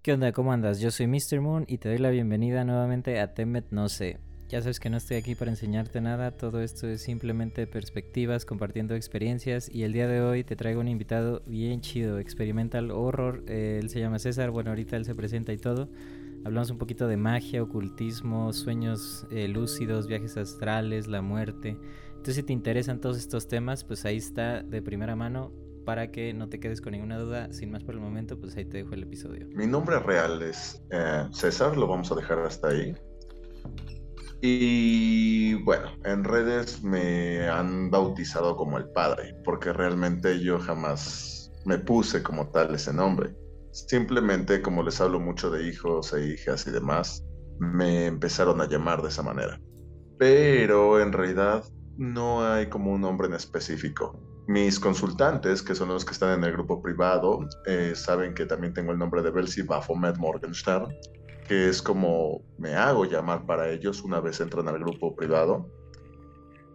¿Qué onda? ¿Cómo andas? Yo soy Mr. Moon y te doy la bienvenida nuevamente a Temet No sé. Ya sabes que no estoy aquí para enseñarte nada, todo esto es simplemente perspectivas, compartiendo experiencias y el día de hoy te traigo un invitado bien chido, Experimental Horror, eh, él se llama César, bueno ahorita él se presenta y todo. Hablamos un poquito de magia, ocultismo, sueños eh, lúcidos, viajes astrales, la muerte. Entonces si te interesan todos estos temas, pues ahí está de primera mano para que no te quedes con ninguna duda. Sin más por el momento, pues ahí te dejo el episodio. Mi nombre real es eh, César, lo vamos a dejar hasta ahí. Y bueno, en redes me han bautizado como el padre, porque realmente yo jamás me puse como tal ese nombre. Simplemente como les hablo mucho de hijos e hijas y demás, me empezaron a llamar de esa manera. Pero en realidad no hay como un nombre en específico. Mis consultantes, que son los que están en el grupo privado, eh, saben que también tengo el nombre de Belsi Baphomet Morgenstern, que es como me hago llamar para ellos una vez entran al grupo privado.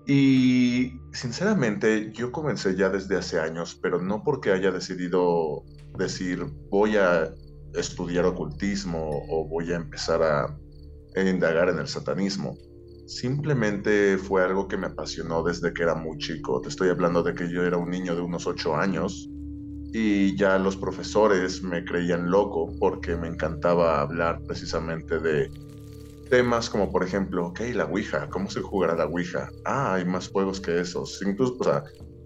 Y sinceramente yo comencé ya desde hace años, pero no porque haya decidido decir voy a estudiar ocultismo o voy a empezar a, indagar en el satanismo. Simplemente fue algo que me apasionó desde que era muy chico. Te estoy hablando de que yo era un niño de unos ocho años y ya los profesores me creían loco porque me encantaba hablar precisamente de temas como por ejemplo, ok, la Ouija, ¿cómo se jugará la Ouija? Ah, hay más juegos que esos. Incluso,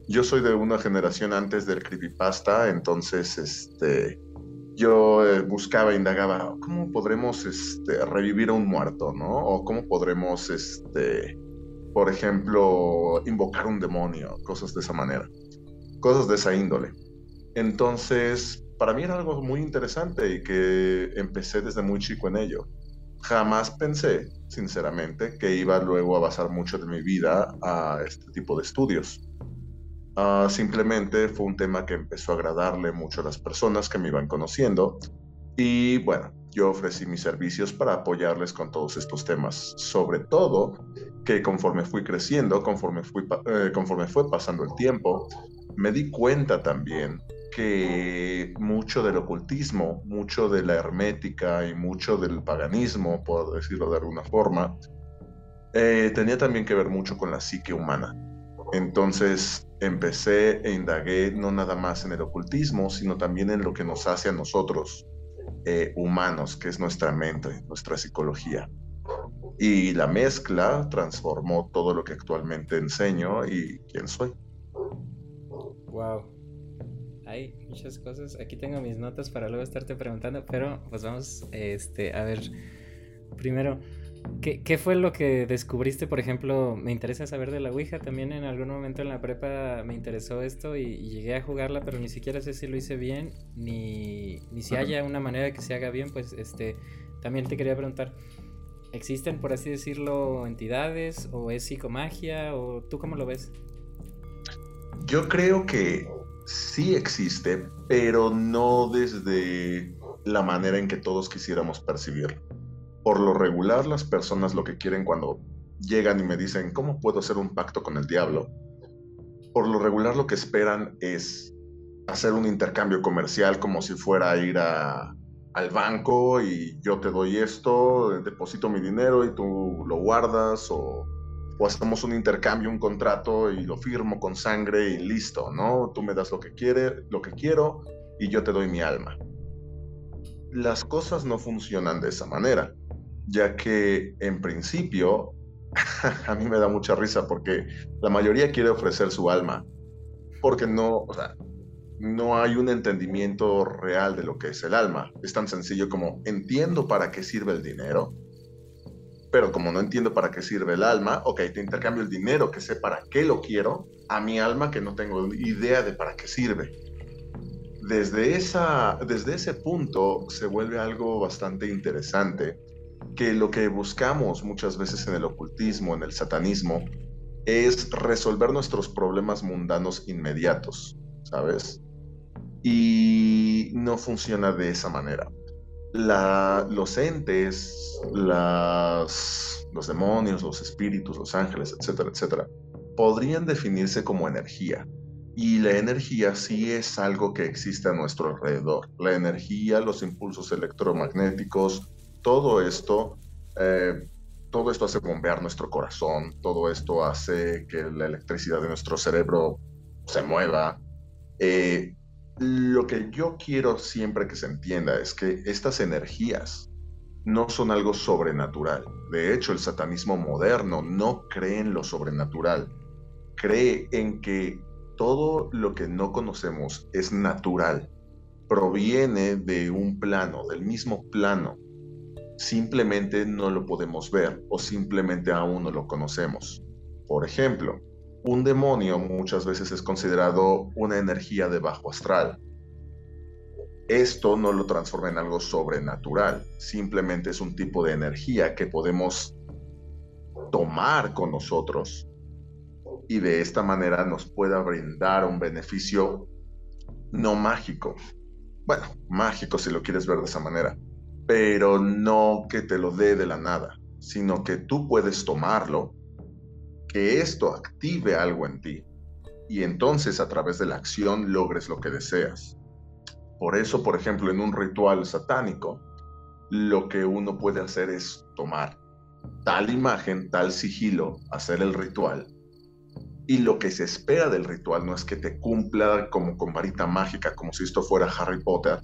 yo soy de una generación antes del creepypasta, entonces, este, yo eh, buscaba, indagaba, ¿cómo podremos, este, revivir a un muerto, no? O cómo podremos, este, por ejemplo, invocar un demonio, cosas de esa manera, cosas de esa índole. Entonces, para mí era algo muy interesante y que empecé desde muy chico en ello. Jamás pensé, sinceramente, que iba luego a basar mucho de mi vida a este tipo de estudios. Uh, simplemente fue un tema que empezó a agradarle mucho a las personas que me iban conociendo y bueno, yo ofrecí mis servicios para apoyarles con todos estos temas, sobre todo que conforme fui creciendo, conforme, fui, eh, conforme fue pasando el tiempo, me di cuenta también que mucho del ocultismo, mucho de la hermética y mucho del paganismo, por decirlo de alguna forma, eh, tenía también que ver mucho con la psique humana. Entonces empecé e indagué no nada más en el ocultismo, sino también en lo que nos hace a nosotros eh, humanos, que es nuestra mente, nuestra psicología. Y la mezcla transformó todo lo que actualmente enseño y quién soy. Wow hay muchas cosas. Aquí tengo mis notas para luego estarte preguntando, pero pues vamos este, a ver. Primero, ¿qué, ¿qué, fue lo que descubriste? Por ejemplo, me interesa saber de la Ouija. También en algún momento en la prepa me interesó esto y, llegué a jugarla, pero ni siquiera sé si lo hice bien, ni, ni si haya una manera de que se haga bien. Pues este, también te quería preguntar. ¿Existen, por así decirlo, entidades o es psicomagia o tú cómo lo ves? Yo creo que sí existe, pero no desde la manera en que todos quisiéramos percibir. Por lo regular, las personas lo que quieren cuando llegan y me dicen, ¿cómo puedo hacer un pacto con el diablo? Por lo regular lo que esperan es hacer un intercambio comercial como si fuera ir al banco y yo te doy esto, deposito mi dinero y tú lo guardas o o hacemos un intercambio, un contrato y lo firmo con sangre y listo, ¿no? Tú me das lo que quiere, lo que quiero y yo te doy mi alma. Las cosas no funcionan de esa manera, ya que en principio a mí me da mucha risa porque la mayoría quiere ofrecer su alma, porque no, no hay un entendimiento real de lo que es el alma. Es tan sencillo como entiendo para qué sirve el dinero, pero como no entiendo para qué sirve el alma, ok, te intercambio el dinero que sé para qué lo quiero a mi alma que no tengo idea de para qué sirve. Desde, esa, desde ese punto se vuelve algo bastante interesante, que lo que buscamos muchas veces en el ocultismo, en el satanismo, es resolver nuestros problemas mundanos inmediatos, ¿sabes? Y no funciona de esa manera los entes, los demonios, los espíritus, los ángeles, etcétera, etcétera, podrían definirse como energía. Y la energía sí es algo que existe a nuestro alrededor. La energía, los impulsos electromagnéticos, todo esto, eh, todo esto hace bombear nuestro corazón, todo esto hace que la electricidad de nuestro cerebro se mueva. Eh, lo que yo quiero siempre que se entienda es que estas energías no son algo sobrenatural. De hecho, el satanismo moderno no cree en lo sobrenatural. Cree en que todo lo que no conocemos es natural, proviene de un plano, del mismo plano. Simplemente no lo podemos ver o simplemente aún no lo conocemos. Por ejemplo, un demonio muchas veces es considerado una energía de bajo astral. Esto no lo transforma en algo sobrenatural, simplemente es un tipo de energía que podemos tomar con nosotros y de esta manera nos pueda brindar un beneficio no mágico. Bueno, mágico si lo quieres ver de esa manera, pero no que te lo dé de la nada, sino que tú puedes tomarlo, que esto active algo en ti y entonces a través de la acción logres lo que deseas. Por eso, por ejemplo, en un ritual satánico, lo que uno puede hacer es tomar tal imagen, tal sigilo, hacer el ritual y lo que se espera del ritual no es que te cumpla como con varita mágica, como si esto fuera Harry Potter,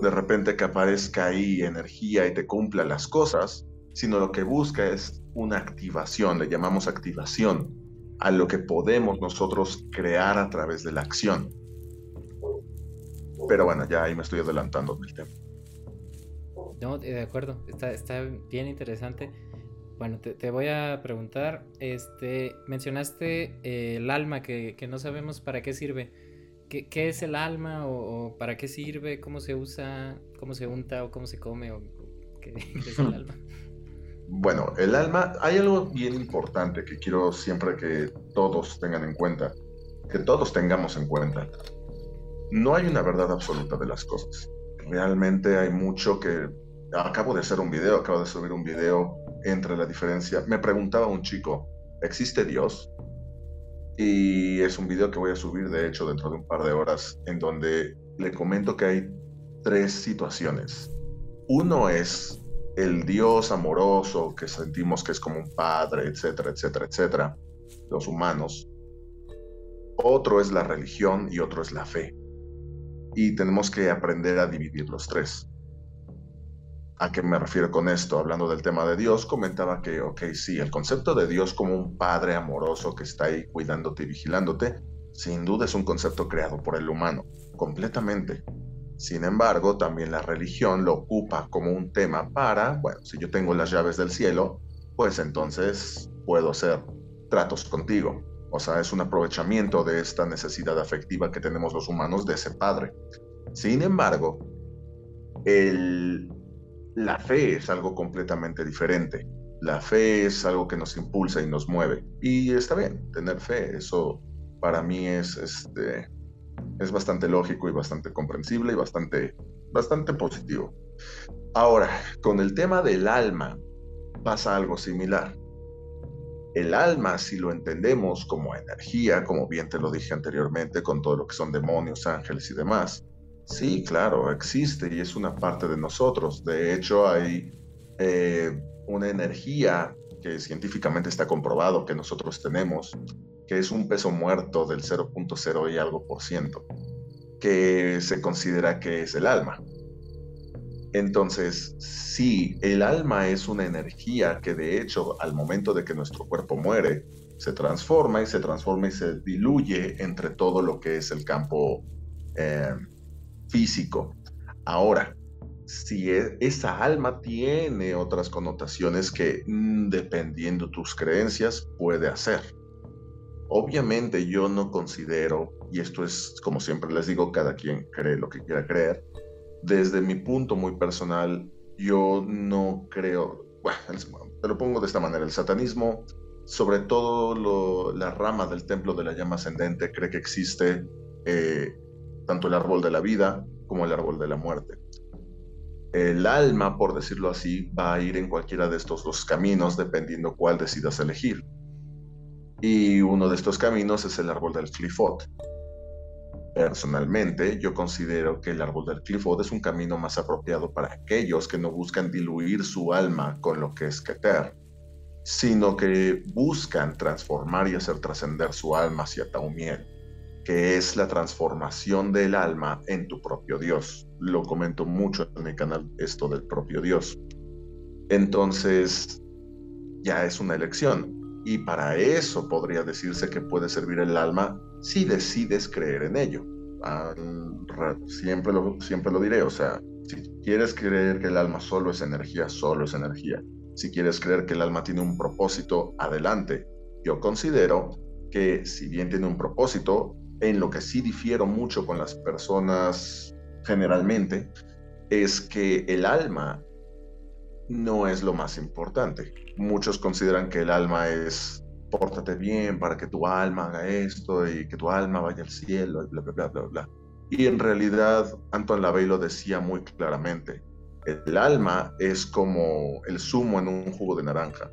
de repente que aparezca ahí energía y te cumpla las cosas, sino lo que busca es una activación, le llamamos activación, a lo que podemos nosotros crear a través de la acción. Pero bueno, ya ahí me estoy adelantando del tema. No, de acuerdo, está, está bien interesante. Bueno, te, voy a preguntar, este, mencionaste eh, el alma, que, no sabemos para qué sirve. ¿Qué, es el alma o, para qué sirve? ¿Cómo se usa? ¿Cómo se unta o cómo se come? O, ¿qué, es el alma? Bueno, el alma, hay algo bien importante que quiero siempre que todos tengan en cuenta, que todos tengamos en cuenta. No hay una verdad absoluta de las cosas. Realmente hay mucho que... Acabo de hacer un video, acabo de subir un video entre la diferencia. Me preguntaba un chico, ¿existe Dios? Y es un video que voy a subir, de hecho, dentro de un par de horas, en donde le comento que hay tres situaciones. Uno es el Dios amoroso que sentimos que es como un padre, etcétera, etcétera, etcétera, los humanos. Otro es la religión y otro es la fe. Y tenemos que aprender a dividir los tres. ¿A qué me refiero con esto? Hablando del tema de Dios, comentaba que, ok, sí, el concepto de Dios como un padre amoroso que está ahí cuidándote y vigilándote, sin duda es un concepto creado por el humano, completamente. Sin embargo, también la religión lo ocupa como un tema para, bueno, si yo tengo las llaves del cielo, pues entonces puedo hacer tratos contigo. O sea, es un aprovechamiento de esta necesidad afectiva que tenemos los humanos de ese padre. Sin embargo, el la fe es algo completamente diferente. La fe es algo que nos impulsa y nos mueve. Y está bien, tener fe, eso para mí es, este, es bastante lógico y bastante comprensible y bastante, bastante positivo. Ahora, con el tema del alma pasa algo similar. El alma, si lo entendemos como energía, como bien te lo dije anteriormente, con todo lo que son demonios, ángeles y demás, Sí, claro, existe y es una parte de nosotros. De hecho, hay eh, una energía que científicamente está comprobado que nosotros tenemos, que es un peso muerto del 0.0 y algo por ciento, que se considera que es el alma. Entonces, sí, el alma es una energía que de hecho al momento de que nuestro cuerpo muere, se transforma y se transforma y se diluye entre todo lo que es el campo eh, físico. Ahora, si e, esa alma tiene otras connotaciones que mm, dependiendo tus creencias puede hacer. Obviamente yo no considero, y esto es como siempre les digo, cada quien cree lo que quiera creer, desde mi punto muy personal, yo no creo, bueno, te lo pongo de esta manera, el satanismo, sobre todo la rama del templo de la llama ascendente, cree que existe eh, tanto el árbol de la vida como el árbol de la muerte. El alma, por decirlo así, va a ir en cualquiera de estos dos caminos dependiendo cuál decidas elegir. Y uno de estos caminos es el árbol del Clifot. Personalmente, yo considero que el árbol del Clifford es un camino más apropiado para aquellos que no buscan diluir su alma con lo que es Keter, sino que buscan transformar y hacer trascender su alma hacia Taumiel, que es la transformación del alma en tu propio Dios. Lo comento mucho en mi canal esto del propio Dios. Entonces, ya es una elección. Y para eso podría decirse que puede servir el alma si decides creer en ello. siempre, siempre lo diré, o sea, si quieres creer que el alma solo es energía, solo es energía. Si quieres creer que el alma tiene un propósito, adelante. Yo considero que si bien tiene un propósito, en lo que sí difiero mucho con las personas generalmente, es que el alma no es lo más importante. Muchos consideran que el alma es pórtate bien para que tu alma haga esto y que tu alma vaya al cielo y bla, bla, bla, bla, bla. Y en realidad, Anton Lavey lo decía muy claramente. El alma es como el zumo en un jugo de naranja.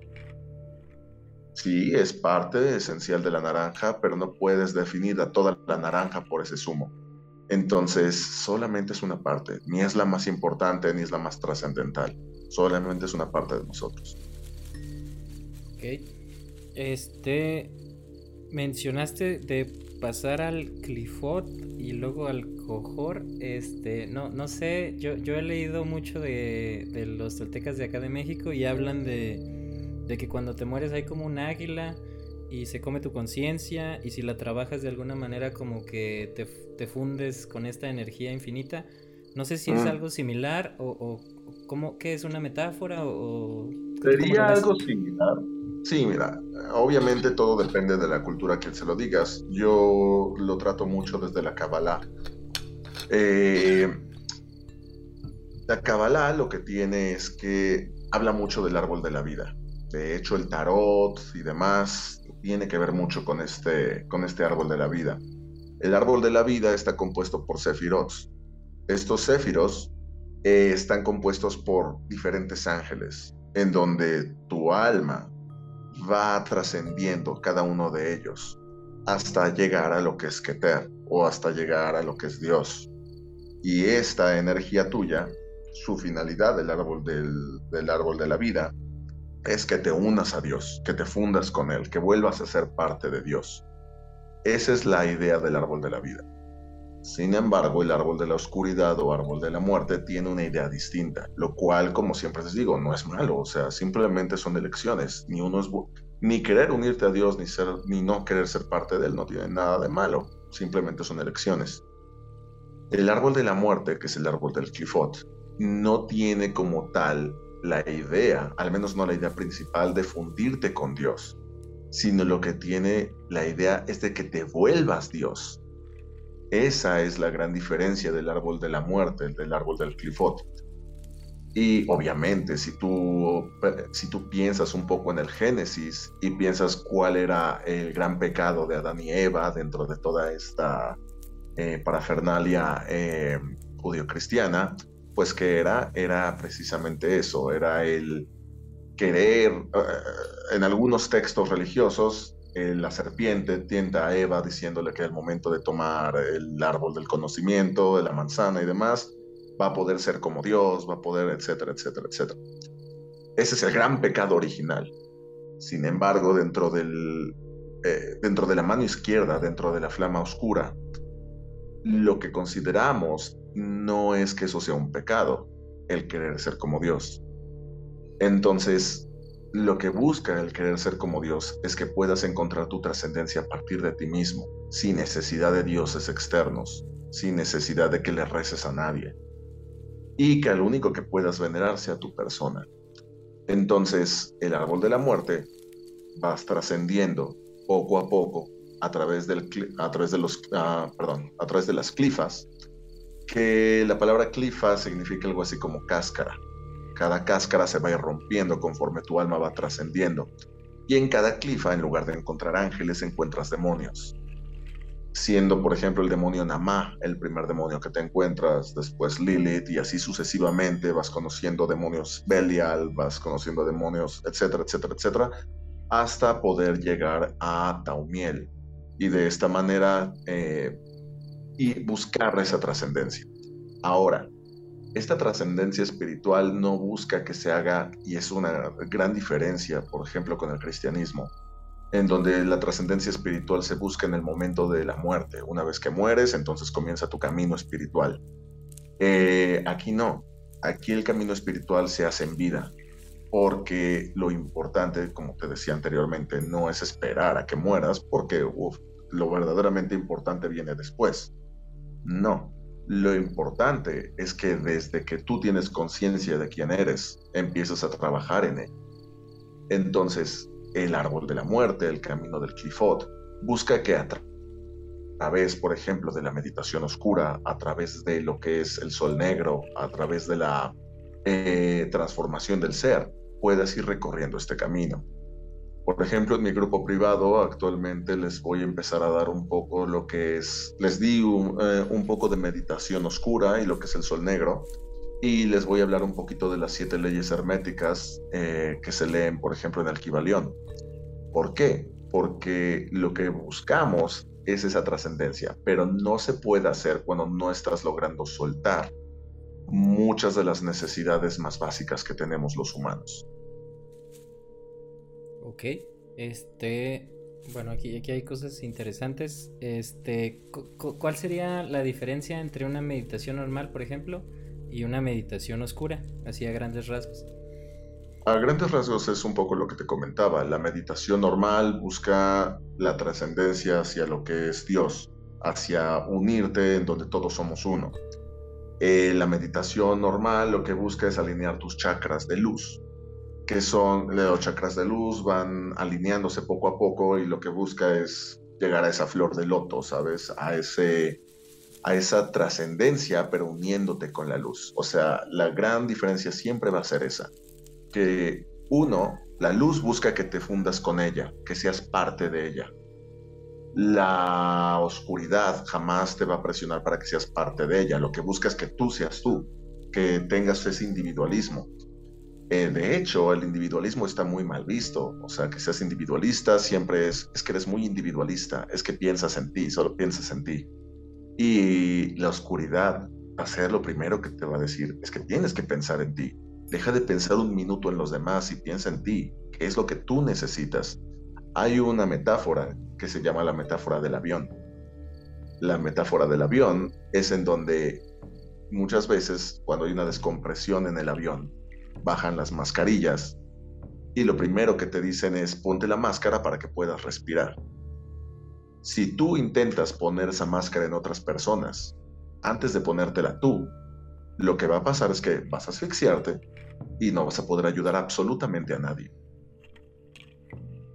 Sí, es parte esencial de la naranja, pero no puedes definir a toda la naranja por ese zumo. Entonces, solamente es una parte, ni es la más importante ni es la más trascendental solamente es una parte de nosotros. Ok. Este. Mencionaste de pasar al Clifford y luego al Cojor. Este. No, no sé. Yo, he leído mucho de, de los toltecas de acá de México y hablan de, de que cuando te mueres hay como un águila y se come tu conciencia y si la trabajas de alguna manera como que te, te fundes con esta energía infinita. No sé si es mm. algo similar o, ¿Cómo, ¿Qué es una metáfora o...? Sería algo similar. Sí, mira, obviamente todo depende de la cultura que se lo digas. Yo lo trato mucho desde la Kabbalah. Eh, la Kabbalah lo que tiene es que habla mucho del árbol de la vida. De hecho, el tarot y demás tiene que ver mucho con este, con este árbol de la vida. El árbol de la vida está compuesto por sefirot. Estos sefiros eh, están compuestos por diferentes ángeles, en donde tu alma va trascendiendo cada uno de ellos hasta llegar a lo que es Keter o hasta llegar a lo que es Dios. Y esta energía tuya, su finalidad del árbol del, del árbol de la vida, es que te unas a Dios, que te fundas con Él, que vuelvas a ser parte de Dios. Esa es la idea del árbol de la vida. Sin embargo, el árbol de la oscuridad o árbol de la muerte tiene una idea distinta, lo cual, como siempre les digo, no es malo, o sea, simplemente son elecciones, ni uno es ni querer unirte a Dios ni ser ni no querer ser parte de él no tiene nada de malo, simplemente son elecciones. El árbol de la muerte, que es el árbol del Clifot, no tiene como tal la idea, al menos no la idea principal de fundirte con Dios, sino lo que tiene la idea es de que te vuelvas Dios esa es la gran diferencia del árbol de la muerte, del árbol del clifot. Y obviamente, si tú, si tú piensas un poco en el Génesis y piensas cuál era el gran pecado de Adán y Eva dentro de toda esta eh, parafernalia eh, judío-cristiana, pues que era, era precisamente eso, era el querer, eh, en algunos textos religiosos, eh, la serpiente tienta a Eva diciéndole que el momento de tomar el árbol del conocimiento, de la manzana y demás, va a poder ser como Dios, va a poder, etcétera, etcétera, etcétera. Ese es el gran pecado original. Sin embargo, dentro, del, eh, dentro de la mano izquierda, dentro de la flama oscura, lo que consideramos no es que eso sea un pecado, el querer ser como Dios. Entonces, lo que busca el querer ser como Dios es que puedas encontrar tu trascendencia a partir de ti mismo, sin necesidad de dioses externos, sin necesidad de que le reces a nadie, y que al único que puedas venerar sea tu persona. Entonces, el árbol de la muerte vas trascendiendo poco a poco a través, del, a través de los, ah, perdón, a través de las clifas, que la palabra clifa significa algo así como cáscara cada cáscara se va rompiendo conforme tu alma va trascendiendo. Y en cada clifa, en lugar de encontrar ángeles, encuentras demonios. Siendo, por ejemplo, el demonio Namá el primer demonio que te encuentras, después Lilith, y así sucesivamente vas conociendo demonios Belial, vas conociendo demonios, etcétera, etcétera, etcétera, hasta poder llegar a Taumiel. Y de esta manera, eh, y buscar esa trascendencia. Ahora, esta trascendencia espiritual no busca que se haga, y es una gran diferencia, por ejemplo, con el cristianismo, en donde la trascendencia espiritual se busca en el momento de la muerte. Una vez que mueres, entonces comienza tu camino espiritual. Eh, aquí no, aquí el camino espiritual se hace en vida, porque lo importante, como te decía anteriormente, no es esperar a que mueras, porque lo verdaderamente importante viene después. No, lo importante es que desde que tú tienes conciencia de quién eres, empiezas a trabajar en él. Entonces, el árbol de la muerte, el camino del clifot, busca que a través, por ejemplo, de la meditación oscura, a través de lo que es el sol negro, a través de la eh, transformación del ser, puedas ir recorriendo este camino. Por ejemplo, en mi grupo privado actualmente les voy a empezar a dar un poco lo que es, les di un, eh, poco de meditación oscura y lo que es el sol negro. Y les voy a hablar un poquito de las siete leyes herméticas eh, que se leen, por ejemplo, en el Kibalión. ¿Por qué? Porque lo que buscamos es esa trascendencia, pero no se puede hacer cuando no estás logrando soltar muchas de las necesidades más básicas que tenemos los humanos. Ok, este, bueno, aquí, aquí hay cosas interesantes. Este, ¿cuál sería la diferencia entre una meditación normal, por ejemplo, y una meditación oscura? Así a grandes rasgos. A grandes rasgos es un poco lo que te comentaba. La meditación normal busca la trascendencia hacia lo que es Dios, hacia unirte en donde todos somos uno. Eh, la meditación normal lo que busca es alinear tus chakras de luz, que son los chakras de luz, van alineándose poco a poco y lo que busca es llegar a esa flor de loto, ¿sabes? A, ese, a esa trascendencia, pero uniéndote con la luz. O sea, la gran diferencia siempre va a ser esa, que uno, la luz busca que te fundas con ella, que seas parte de ella. La oscuridad jamás te va a presionar para que seas parte de ella. Lo que busca es que tú seas tú, que tengas ese individualismo. Eh, de hecho, el individualismo está muy mal visto. O sea, que seas individualista siempre es, es que eres muy individualista, es que piensas en ti, solo piensas en ti. Y la oscuridad va a ser lo primero que te va a decir, es que tienes que pensar en ti. Deja de pensar un minuto en los demás y piensa en ti, que es lo que tú necesitas. Hay una metáfora que se llama la metáfora del avión. La metáfora del avión es en donde muchas veces cuando hay una descompresión en el avión, bajan las mascarillas y lo primero que te dicen es ponte la máscara para que puedas respirar. Si tú intentas poner esa máscara en otras personas antes de ponértela tú, lo que va a pasar es que vas a asfixiarte y no vas a poder ayudar absolutamente a nadie.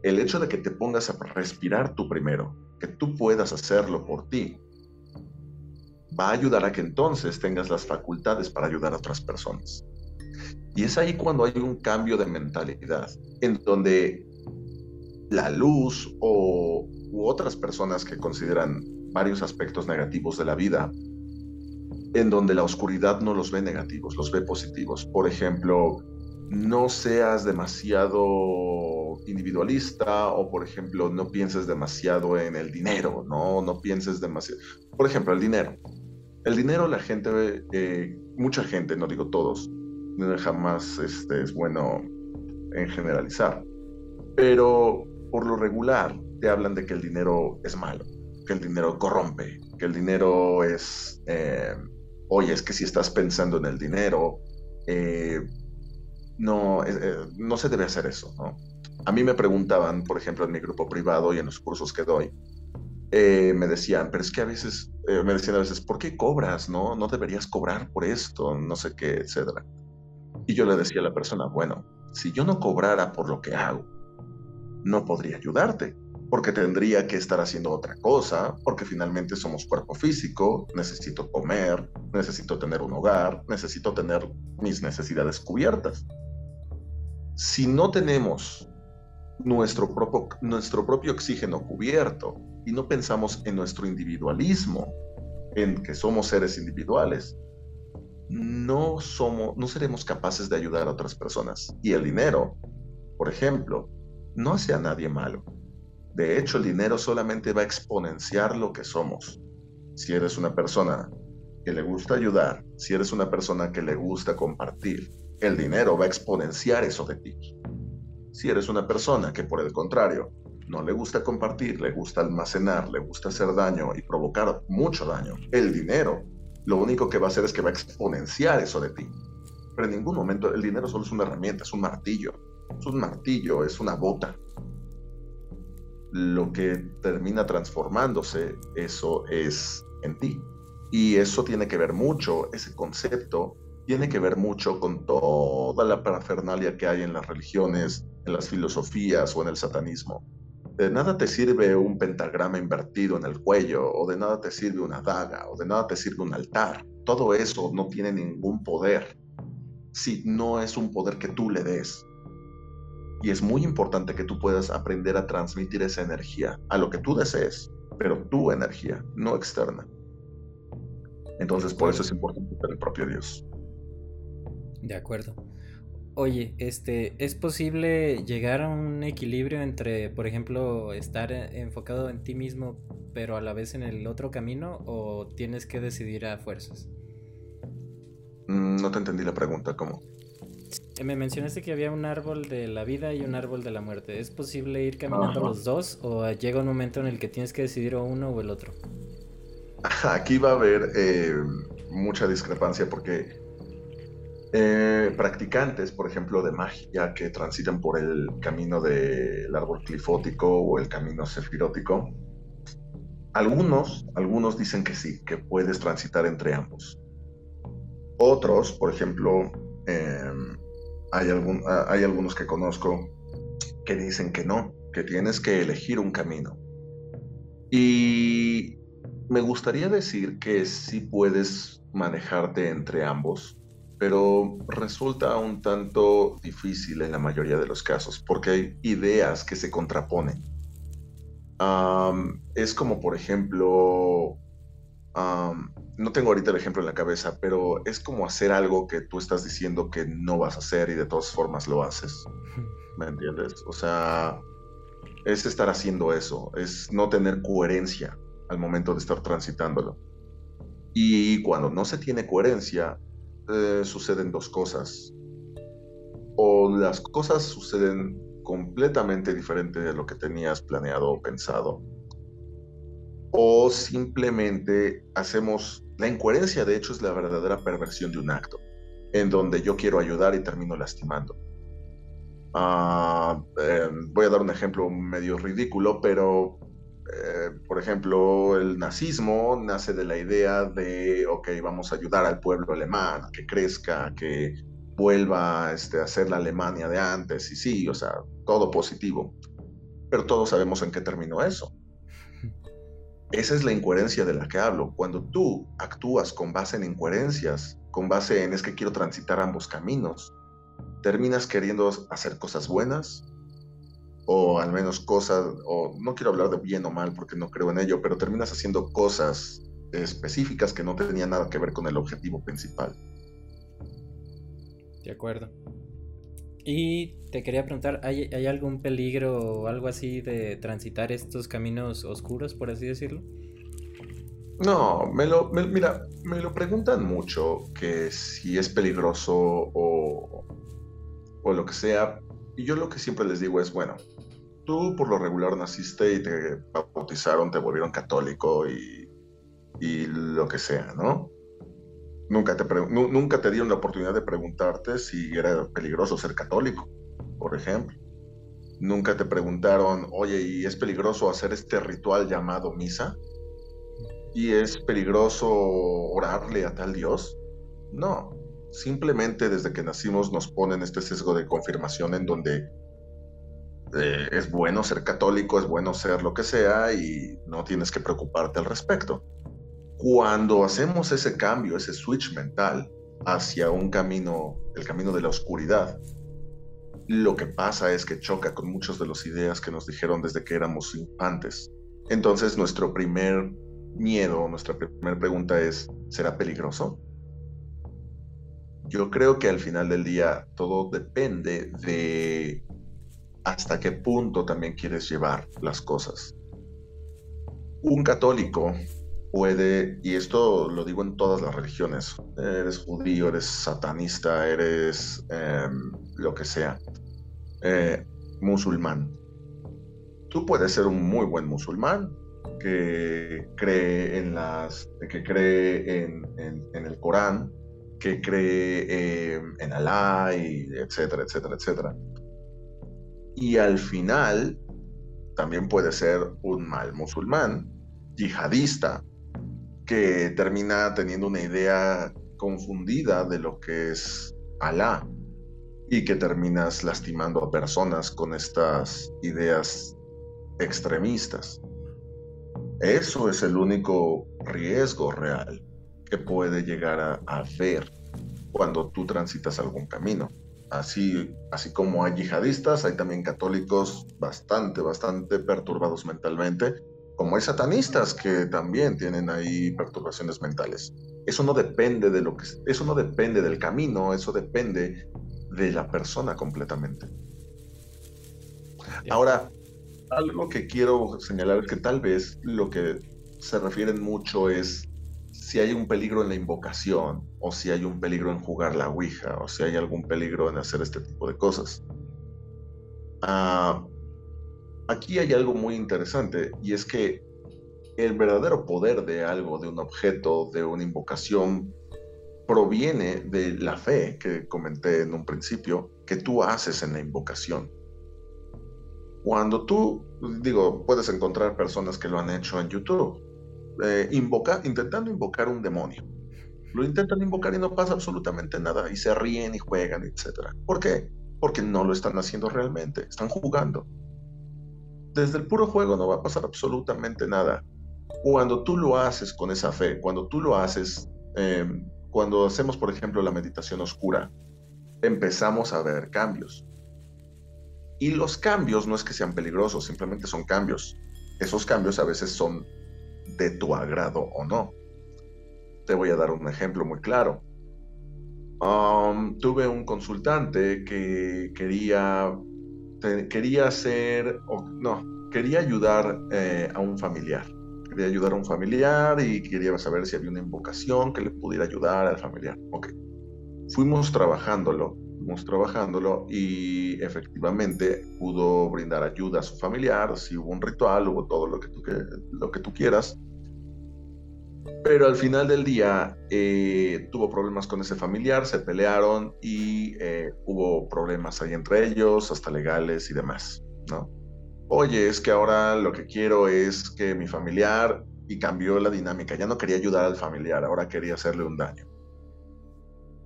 El hecho de que te pongas a respirar tú primero, que tú puedas hacerlo por ti, va a ayudar a que entonces tengas las facultades para ayudar a otras personas. Y es ahí cuando hay un cambio de mentalidad, en donde la luz o u otras personas que consideran varios aspectos negativos de la vida, en donde la oscuridad no los ve negativos, los ve positivos. Por ejemplo, no seas demasiado individualista o, por ejemplo, no pienses demasiado en el dinero, no, no pienses demasiado. Por ejemplo, el dinero. El dinero la gente, eh, mucha gente, no digo todos, jamás este, es bueno en generalizar. Pero por lo regular te hablan de que el dinero es malo, que el dinero corrompe, que el dinero es, eh, oye, es que si estás pensando en el dinero, eh, no, eh, no se debe hacer eso, ¿no? A mí me preguntaban, por ejemplo, en mi grupo privado y en los cursos que doy, me decían, pero es que a veces, me decían a veces, ¿por qué cobras? No, no deberías cobrar por esto, no sé qué, etcétera. Y yo le decía a la persona, bueno, si yo no cobrara por lo que hago, no podría ayudarte, porque tendría que estar haciendo otra cosa, porque finalmente somos cuerpo físico, necesito comer, necesito tener un hogar, necesito tener mis necesidades cubiertas. Si no tenemos nuestro propio, nuestro propio oxígeno cubierto y no pensamos en nuestro individualismo, en que somos seres individuales, no somos, no seremos capaces de ayudar a otras personas. Y el dinero, por ejemplo, no hace a nadie malo. De hecho, el dinero solamente va a exponenciar lo que somos. si eres una persona que le gusta ayudar, si eres una persona que le gusta compartir, el dinero va a exponenciar eso de ti. Si eres una persona que por el contrario no le gusta compartir, le gusta almacenar, le gusta hacer daño y provocar mucho daño, el dinero lo único que va a hacer es que va a exponenciar eso de ti. Pero en ningún momento el dinero solo es una herramienta, es un martillo. Es un martillo, es una bota. Lo que termina transformándose, eso es en ti. Y eso tiene que ver mucho, ese concepto tiene que ver mucho con toda la parafernalia que hay en las religiones, en las filosofías o en el satanismo. De nada te sirve un pentagrama invertido en el cuello, o de nada te sirve una daga, o de nada te sirve un altar. Todo eso no tiene ningún poder si no es un poder que tú le des. Y es muy importante que tú puedas aprender a transmitir esa energía a lo que tú desees, pero tu energía, no externa. Entonces, por eso es importante ser el propio Dios. De acuerdo. Oye, este, ¿es posible llegar a un equilibrio entre, por ejemplo, estar enfocado en ti mismo, pero a la vez en el otro camino, o tienes que decidir a fuerzas? Mm, no te entendí la pregunta, ¿cómo? Eh, me mencionaste que había un árbol de la vida y un árbol de la muerte. ¿Es posible ir caminando los dos o llega un momento en el que tienes que decidir o uno o el otro? Aquí va a haber eh, mucha discrepancia porque eh, practicantes, por ejemplo, de magia que transitan por el camino del árbol clifótico o el camino sefirótico, algunos, algunos dicen que sí, que puedes transitar entre ambos. Otros, por ejemplo, em, hay, algún, hay algunos que conozco que dicen que no, que tienes que elegir un camino. Y me gustaría decir que sí puedes manejarte entre ambos, pero resulta un tanto difícil en la mayoría de los casos, porque hay ideas que se contraponen. es como, por ejemplo, no tengo ahorita el ejemplo en la cabeza, pero es como hacer algo que tú estás diciendo que no vas a hacer y de todas formas lo haces. ¿Me entiendes? O sea, es estar haciendo eso, es no tener coherencia al momento de estar transitándolo. Y cuando no se tiene coherencia, eh, suceden dos cosas. O las cosas suceden completamente diferente de lo que tenías planeado o pensado. O simplemente hacemos... La incoherencia, de hecho, es la verdadera perversión de un acto, en donde yo quiero ayudar y termino lastimando. Ah, eh, voy a dar un ejemplo medio ridículo, pero eh, por ejemplo, el nazismo nace de la idea de, ok, vamos a ayudar al pueblo alemán, que crezca, que vuelva este, a ser la Alemania de antes, y sí, o sea, todo positivo. Pero todos sabemos en qué terminó eso. Esa es la incoherencia de la que hablo. Cuando tú actúas con base en incoherencias, con base en es que quiero transitar ambos caminos, terminas queriendo hacer cosas buenas o al menos cosas, o no quiero hablar de bien o mal porque no creo en ello, pero terminas haciendo cosas específicas que no tenían nada que ver con el objetivo principal. De acuerdo. Y te quería preguntar, ¿hay, ¿hay, algún peligro o algo así de transitar estos caminos oscuros, por así decirlo? No, me lo, mira, me lo preguntan mucho que si es peligroso o, o lo que sea, y yo lo que siempre les digo es, bueno, tú por lo regular naciste y te bautizaron, te volvieron católico y, y lo que sea, ¿no? Nunca te, nunca te dieron la oportunidad de preguntarte si era peligroso ser católico, por ejemplo. Nunca te preguntaron, oye, ¿y es peligroso hacer este ritual llamado misa? ¿Y es peligroso orarle a tal Dios? No, simplemente desde que nacimos nos ponen este sesgo de confirmación en donde eh, es bueno ser católico, es bueno ser lo que sea y no tienes que preocuparte al respecto. Cuando hacemos ese cambio, ese switch mental hacia un camino, el camino de la oscuridad, lo que pasa es que choca con muchas de las ideas que nos dijeron desde que éramos infantes. Entonces nuestro primer miedo, nuestra primera pregunta es, ¿será peligroso? Yo creo que al final del día todo depende de hasta qué punto también quieres llevar las cosas. Un católico puede, y esto lo digo en todas las religiones, eres judío, eres satanista, eres em, lo que sea, eh, musulmán. Tú puedes ser un muy buen musulmán que cree en las, que cree en, en, el Corán, que cree em, en Alá, y etcétera, etcétera, etcétera. Y al final también puede ser un mal musulmán, yihadista, que termina teniendo una idea confundida de lo que es Alá y que terminas lastimando a personas con estas ideas extremistas. Eso es el único riesgo real que puede llegar a, a ver cuando tú transitas algún camino. Así, así como hay yihadistas, hay también católicos bastante, bastante perturbados mentalmente como hay satanistas que también tienen ahí perturbaciones mentales. Eso no depende de lo que eso no depende del camino, eso depende de la persona completamente. Ahora, algo que quiero señalar es que tal vez lo que se refieren mucho es si hay un peligro en la invocación, o si hay un peligro en jugar la Ouija, o si hay algún peligro en hacer este tipo de cosas. Ah, aquí hay algo muy interesante y es que el verdadero poder de algo, de un objeto, de una invocación, proviene de la fe que comenté en un principio, que tú haces en la invocación. Cuando tú, digo, puedes encontrar personas que lo han hecho en YouTube, eh, intentando invocar un demonio. Lo intentan invocar y no pasa absolutamente nada, y se ríen y juegan, etc. ¿Por qué? Porque no lo están haciendo realmente, están jugando desde el puro juego no va a pasar absolutamente nada. Cuando tú lo haces con esa fe, cuando tú lo haces, em, cuando hacemos, por ejemplo, la meditación oscura, empezamos a ver cambios. Y los cambios no es que sean peligrosos, simplemente son cambios. Esos cambios a veces son de tu agrado o no. Te voy a dar un ejemplo muy claro. Um, tuve un consultante que quería quería hacer, no, quería ayudar eh, a un familiar. Quería ayudar a un familiar y quería saber si había una invocación que le pudiera ayudar al familiar. Ok. Fuimos trabajándolo, fuimos trabajándolo y efectivamente pudo brindar ayuda a su familiar, si hubo un ritual, hubo todo lo que tú, lo que tú quieras pero al final del día eh, tuvo problemas con ese familiar, se pelearon y eh, hubo problemas ahí entre ellos, hasta legales y demás, ¿no? Oye, es que ahora lo que quiero es que mi familiar, y cambió la dinámica, ya no quería ayudar al familiar, ahora quería hacerle un daño.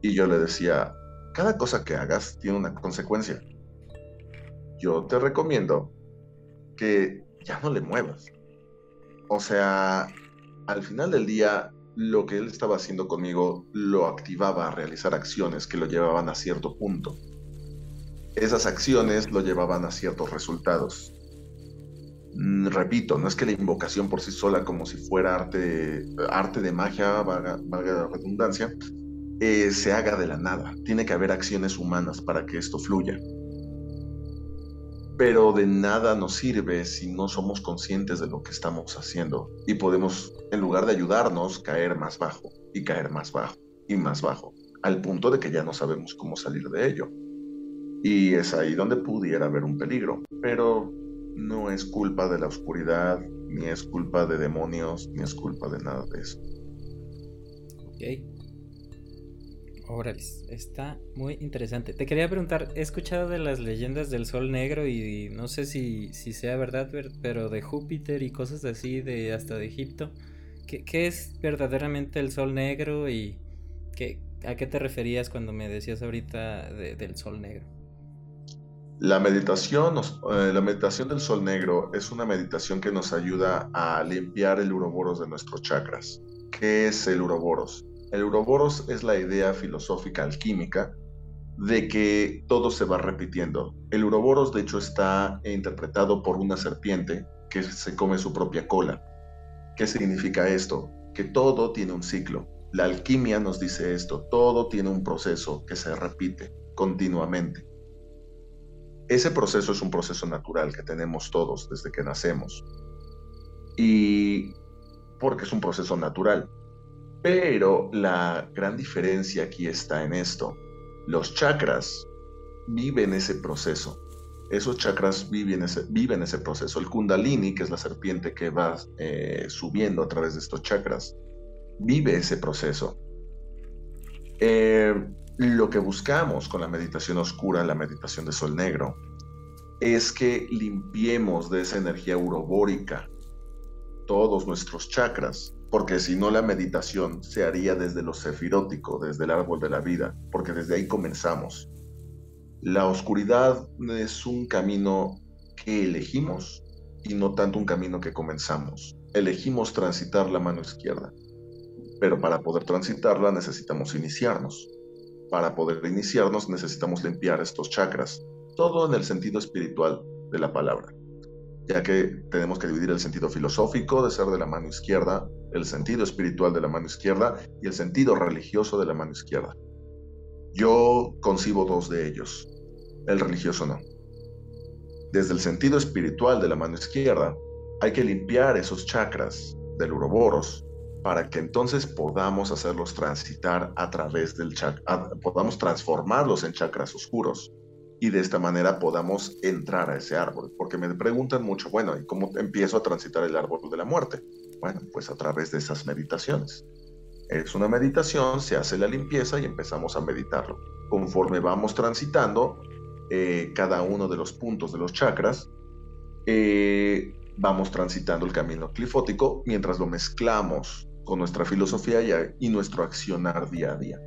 Y yo le decía, cada cosa que hagas tiene una consecuencia. Yo te recomiendo que ya no le muevas. O sea, al final del día, lo que él estaba haciendo conmigo lo activaba a realizar acciones que lo llevaban a cierto punto. Esas acciones lo llevaban a ciertos resultados. Mm, repito, no es que la invocación por sí sola, como si fuera arte, arte de magia, valga, la redundancia, eh, se haga de la nada. Tiene que haber acciones humanas para que esto fluya pero de nada nos sirve si no somos conscientes de lo que estamos haciendo y podemos, en lugar de ayudarnos, caer más bajo y caer más bajo y más bajo, al punto de que ya no sabemos cómo salir de ello. Y es ahí donde pudiera haber un peligro, pero no es culpa de la oscuridad, ni es culpa de demonios, ni es culpa de nada de eso. Ok. Órale, está muy interesante. Te quería preguntar, he escuchado de las leyendas del Sol Negro y no sé si, si sea verdad, pero de Júpiter y cosas así, de hasta de Egipto. ¿Qué, qué es verdaderamente el Sol Negro y qué, a qué te referías cuando me decías ahorita del Sol Negro? La meditación, eh, la meditación del Sol Negro es una meditación que nos ayuda a limpiar el uroboros de nuestros chakras. ¿Qué es el uroboros? El Uroboros es la idea filosófica alquímica de que todo se va repitiendo. El Uroboros, de hecho, está interpretado por una serpiente que se come su propia cola. ¿Qué significa esto? Que todo tiene un ciclo. La alquimia nos dice esto, todo tiene un proceso que se repite continuamente. Ese proceso es un proceso natural que tenemos todos desde que nacemos. Y porque es un proceso natural. Pero la gran diferencia aquí está en esto. Los chakras viven ese proceso. Esos chakras viven ese, viven ese proceso. El kundalini, que es la serpiente que va eh, subiendo a través de estos chakras, vive ese proceso. Eh, lo que buscamos con la meditación oscura, la meditación de sol negro, es que limpiemos de esa energía urobórica todos nuestros chakras, porque si no la meditación se haría desde lo sefirótico, desde el árbol de la vida, porque desde ahí comenzamos. La oscuridad es un camino que elegimos y no tanto un camino que comenzamos. Elegimos transitar la mano izquierda, pero para poder transitarla necesitamos iniciarnos. Para poder iniciarnos necesitamos limpiar estos chakras, todo en el sentido espiritual de la palabra, ya que tenemos que dividir el sentido filosófico de ser de la mano izquierda, el sentido espiritual de la mano izquierda y el sentido religioso de la mano izquierda. Yo concibo dos de ellos, el religioso no. Desde el sentido espiritual de la mano izquierda, hay que limpiar esos chakras del uroboros para que entonces podamos hacerlos transitar a través del chakra, podamos transformarlos en chakras oscuros y de esta manera podamos entrar a ese árbol. Porque me preguntan mucho, bueno, ¿y cómo empiezo a transitar el árbol de la muerte? Bueno, pues a través de esas meditaciones. Es una meditación, se hace la limpieza y empezamos a meditarlo. Conforme vamos transitando eh, cada uno de los puntos de los chakras, eh, vamos transitando el camino clifótico mientras lo mezclamos con nuestra filosofía y, y nuestro accionar día a día.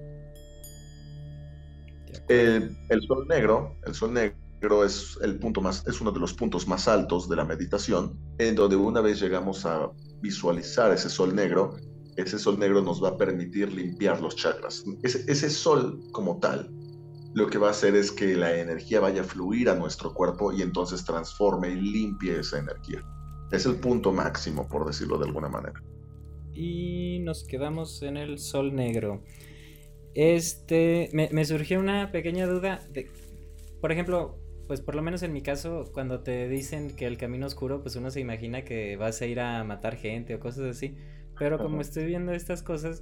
El, sol negro, el sol negro es el punto más, es uno de los puntos más altos de la meditación, en donde una vez llegamos a visualizar ese sol negro, ese sol negro nos va a permitir limpiar los chakras. Ese, sol como tal, lo que va a hacer es que la energía vaya a fluir a nuestro cuerpo y entonces transforme y limpie esa energía. Es el punto máximo, por decirlo de alguna manera. Y nos quedamos en el sol negro. Este, me, surgió una pequeña duda de, por ejemplo, pues por lo menos en mi caso, cuando te dicen que el camino oscuro, pues uno se imagina que vas a ir a matar gente o cosas así. Pero como estoy viendo estas cosas,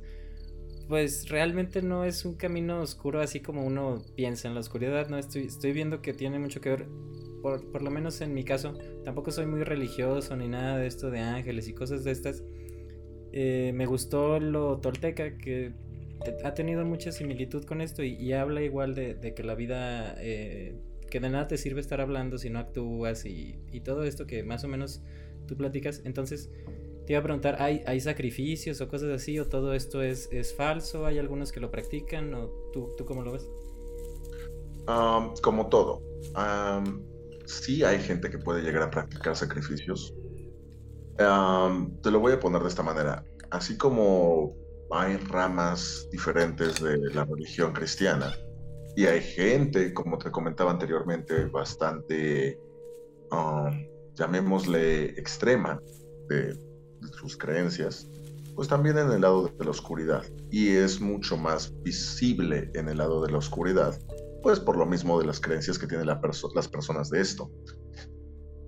pues realmente no es un camino oscuro así como uno piensa en la oscuridad, ¿no? Estoy, estoy viendo que tiene mucho que ver, por, por lo menos en mi caso, tampoco soy muy religioso ni nada de esto de ángeles y cosas de estas. Eh, me gustó lo tolteca, que ha tenido mucha similitud con esto y, habla igual de, que la vida, eh, que de nada te sirve estar hablando si no actúas y, todo esto que más o menos tú platicas. Entonces, te iba a preguntar, ¿hay, sacrificios o cosas así o todo esto es, falso? ¿Hay algunos que lo practican o tú cómo lo ves? como todo. sí hay gente que puede llegar a practicar sacrificios. te lo voy a poner de esta manera. Así como hay ramas diferentes de la religión cristiana y hay gente, como te comentaba anteriormente, bastante, um, llamémosle, extrema de, sus creencias, pues también en el lado de la oscuridad. Y es mucho más visible en el lado de la oscuridad, pues por lo mismo de las creencias que tienen las personas de esto.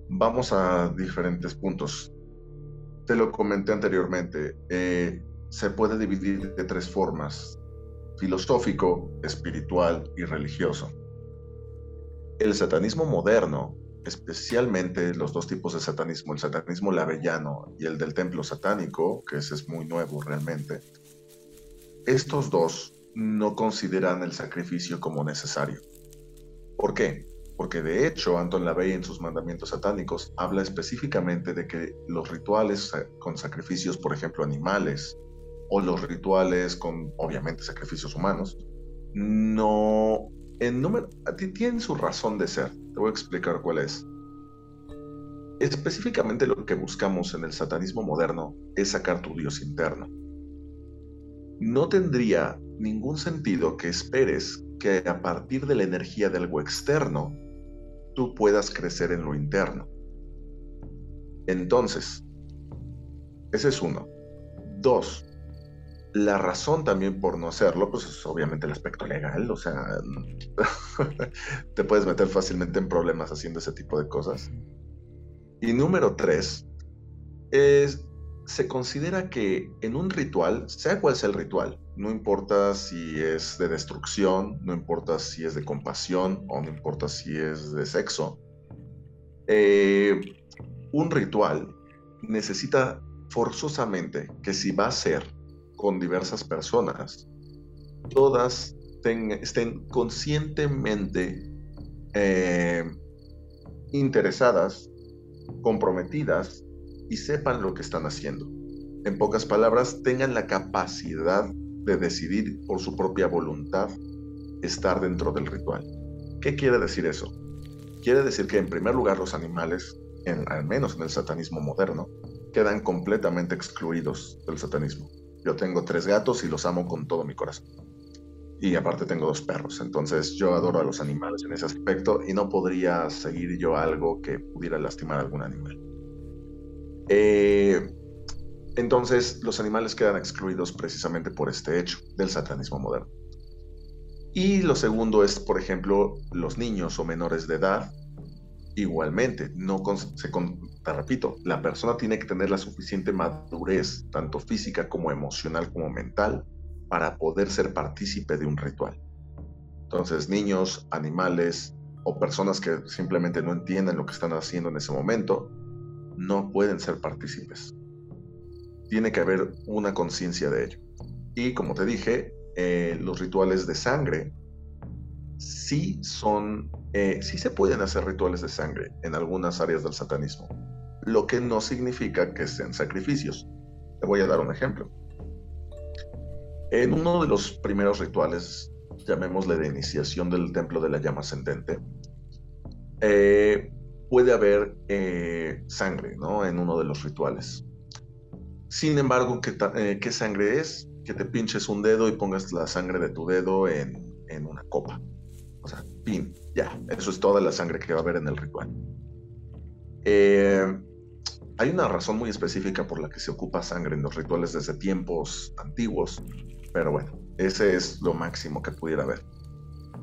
Vamos a diferentes puntos. Te lo comenté anteriormente. Eh, se puede dividir de tres formas, filosófico, espiritual y religioso. El satanismo moderno, especialmente los dos tipos de satanismo, el satanismo lavellano y el del templo satánico, que ese es muy nuevo realmente, estos dos no consideran el sacrificio como necesario. ¿Por qué? Porque de hecho Anton LaVey en sus mandamientos satánicos habla específicamente de que los rituales con sacrificios, por ejemplo, animales, o los rituales con, obviamente, sacrificios humanos, no, en número, tienen su razón de ser. Te voy a explicar cuál es. Específicamente lo que buscamos en el satanismo moderno es sacar tu Dios interno. No tendría ningún sentido que esperes que a partir de la energía de algo externo, tú puedas crecer en lo interno. Entonces, ese es uno. Dos, la razón también por no hacerlo, pues es obviamente el aspecto legal, o sea, te puedes meter fácilmente en problemas haciendo ese tipo de cosas. Y número tres, es se considera que en un ritual, sea cual sea el ritual, no importa si es de destrucción, no importa si es de compasión o no importa si es de sexo, eh, un ritual necesita forzosamente que si va a ser con diversas personas, todas estén conscientemente eh, interesadas, comprometidas y sepan lo que están haciendo. En pocas palabras, tengan la capacidad de decidir por su propia voluntad estar dentro del ritual. ¿Qué quiere decir eso? Quiere decir que en primer lugar los animales, al menos en el satanismo moderno, quedan completamente excluidos del satanismo. Yo tengo tres gatos y los amo con todo mi corazón. Y aparte tengo dos perros, entonces yo adoro a los animales en ese aspecto y no podría seguir yo algo que pudiera lastimar a algún animal. Eh, entonces los animales quedan excluidos precisamente por este hecho del satanismo moderno. Y lo segundo es, por ejemplo, los niños o menores de edad. Igualmente, no se, te repito, la persona tiene que tener la suficiente madurez, tanto física como emocional como mental, para poder ser partícipe de un ritual. Entonces, niños, animales o personas que simplemente no entienden lo que están haciendo en ese momento, no pueden ser partícipes. Tiene que haber una conciencia de ello. Y como te dije, eh, los rituales de sangre sí son, eh, sí se pueden hacer rituales de sangre en algunas áreas del satanismo, lo que no significa que sean sacrificios. Te voy a dar un ejemplo. En uno de los primeros rituales, llamémosle de iniciación del templo de la llama ascendente, eh, puede haber eh, sangre, ¿no? En uno de los rituales. Sin embargo, eh, ¿qué, sangre es? Que te pinches un dedo y pongas la sangre de tu dedo en, una copa. O sea, pin, ya. Eso es toda la sangre que va a haber en el ritual. Eh, hay una razón muy específica por la que se ocupa sangre en los rituales desde tiempos antiguos, pero bueno, ese es lo máximo que pudiera haber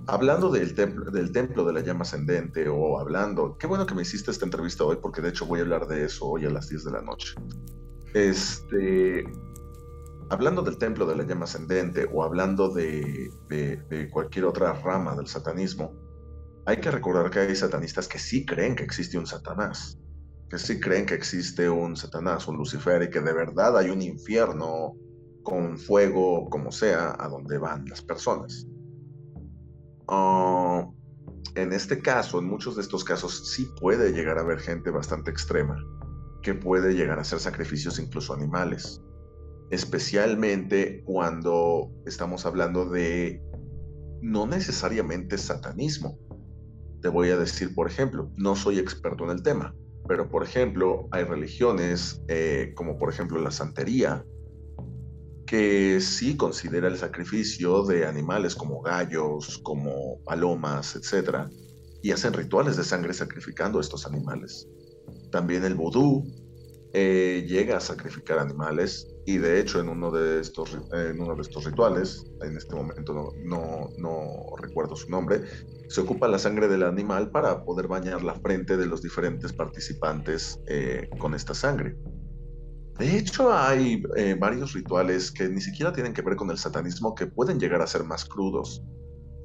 hablando del templo, del templo de la llama ascendente o hablando, qué bueno que me hiciste esta entrevista hoy porque de hecho voy a hablar de eso hoy a las 10 de la noche. Este, hablando del templo de la llama ascendente o hablando de, cualquier otra rama del satanismo, hay que recordar que hay satanistas que sí creen que existe un Satanás, que sí creen que existe un Satanás, un Lucifer y que de verdad hay un infierno con fuego, como sea, a donde van las personas. Ah, en este caso, en muchos de estos casos, sí puede llegar a haber gente bastante extrema que puede llegar a hacer sacrificios incluso animales, especialmente cuando estamos hablando de no necesariamente satanismo. Te voy a decir, por ejemplo, no soy experto en el tema, pero por ejemplo, hay religiones eh, como por ejemplo la santería, que sí considera el sacrificio de animales como gallos, como palomas, etc. Y hacen rituales de sangre sacrificando estos animales. También el vudú eh, llega a sacrificar animales y de hecho en uno de estos, en uno de estos rituales, en este momento no, no, no recuerdo su nombre, se ocupa la sangre del animal para poder bañar la frente de los diferentes participantes eh, con esta sangre. De hecho, hay eh, varios rituales que ni siquiera tienen que ver con el satanismo que pueden llegar a ser más crudos.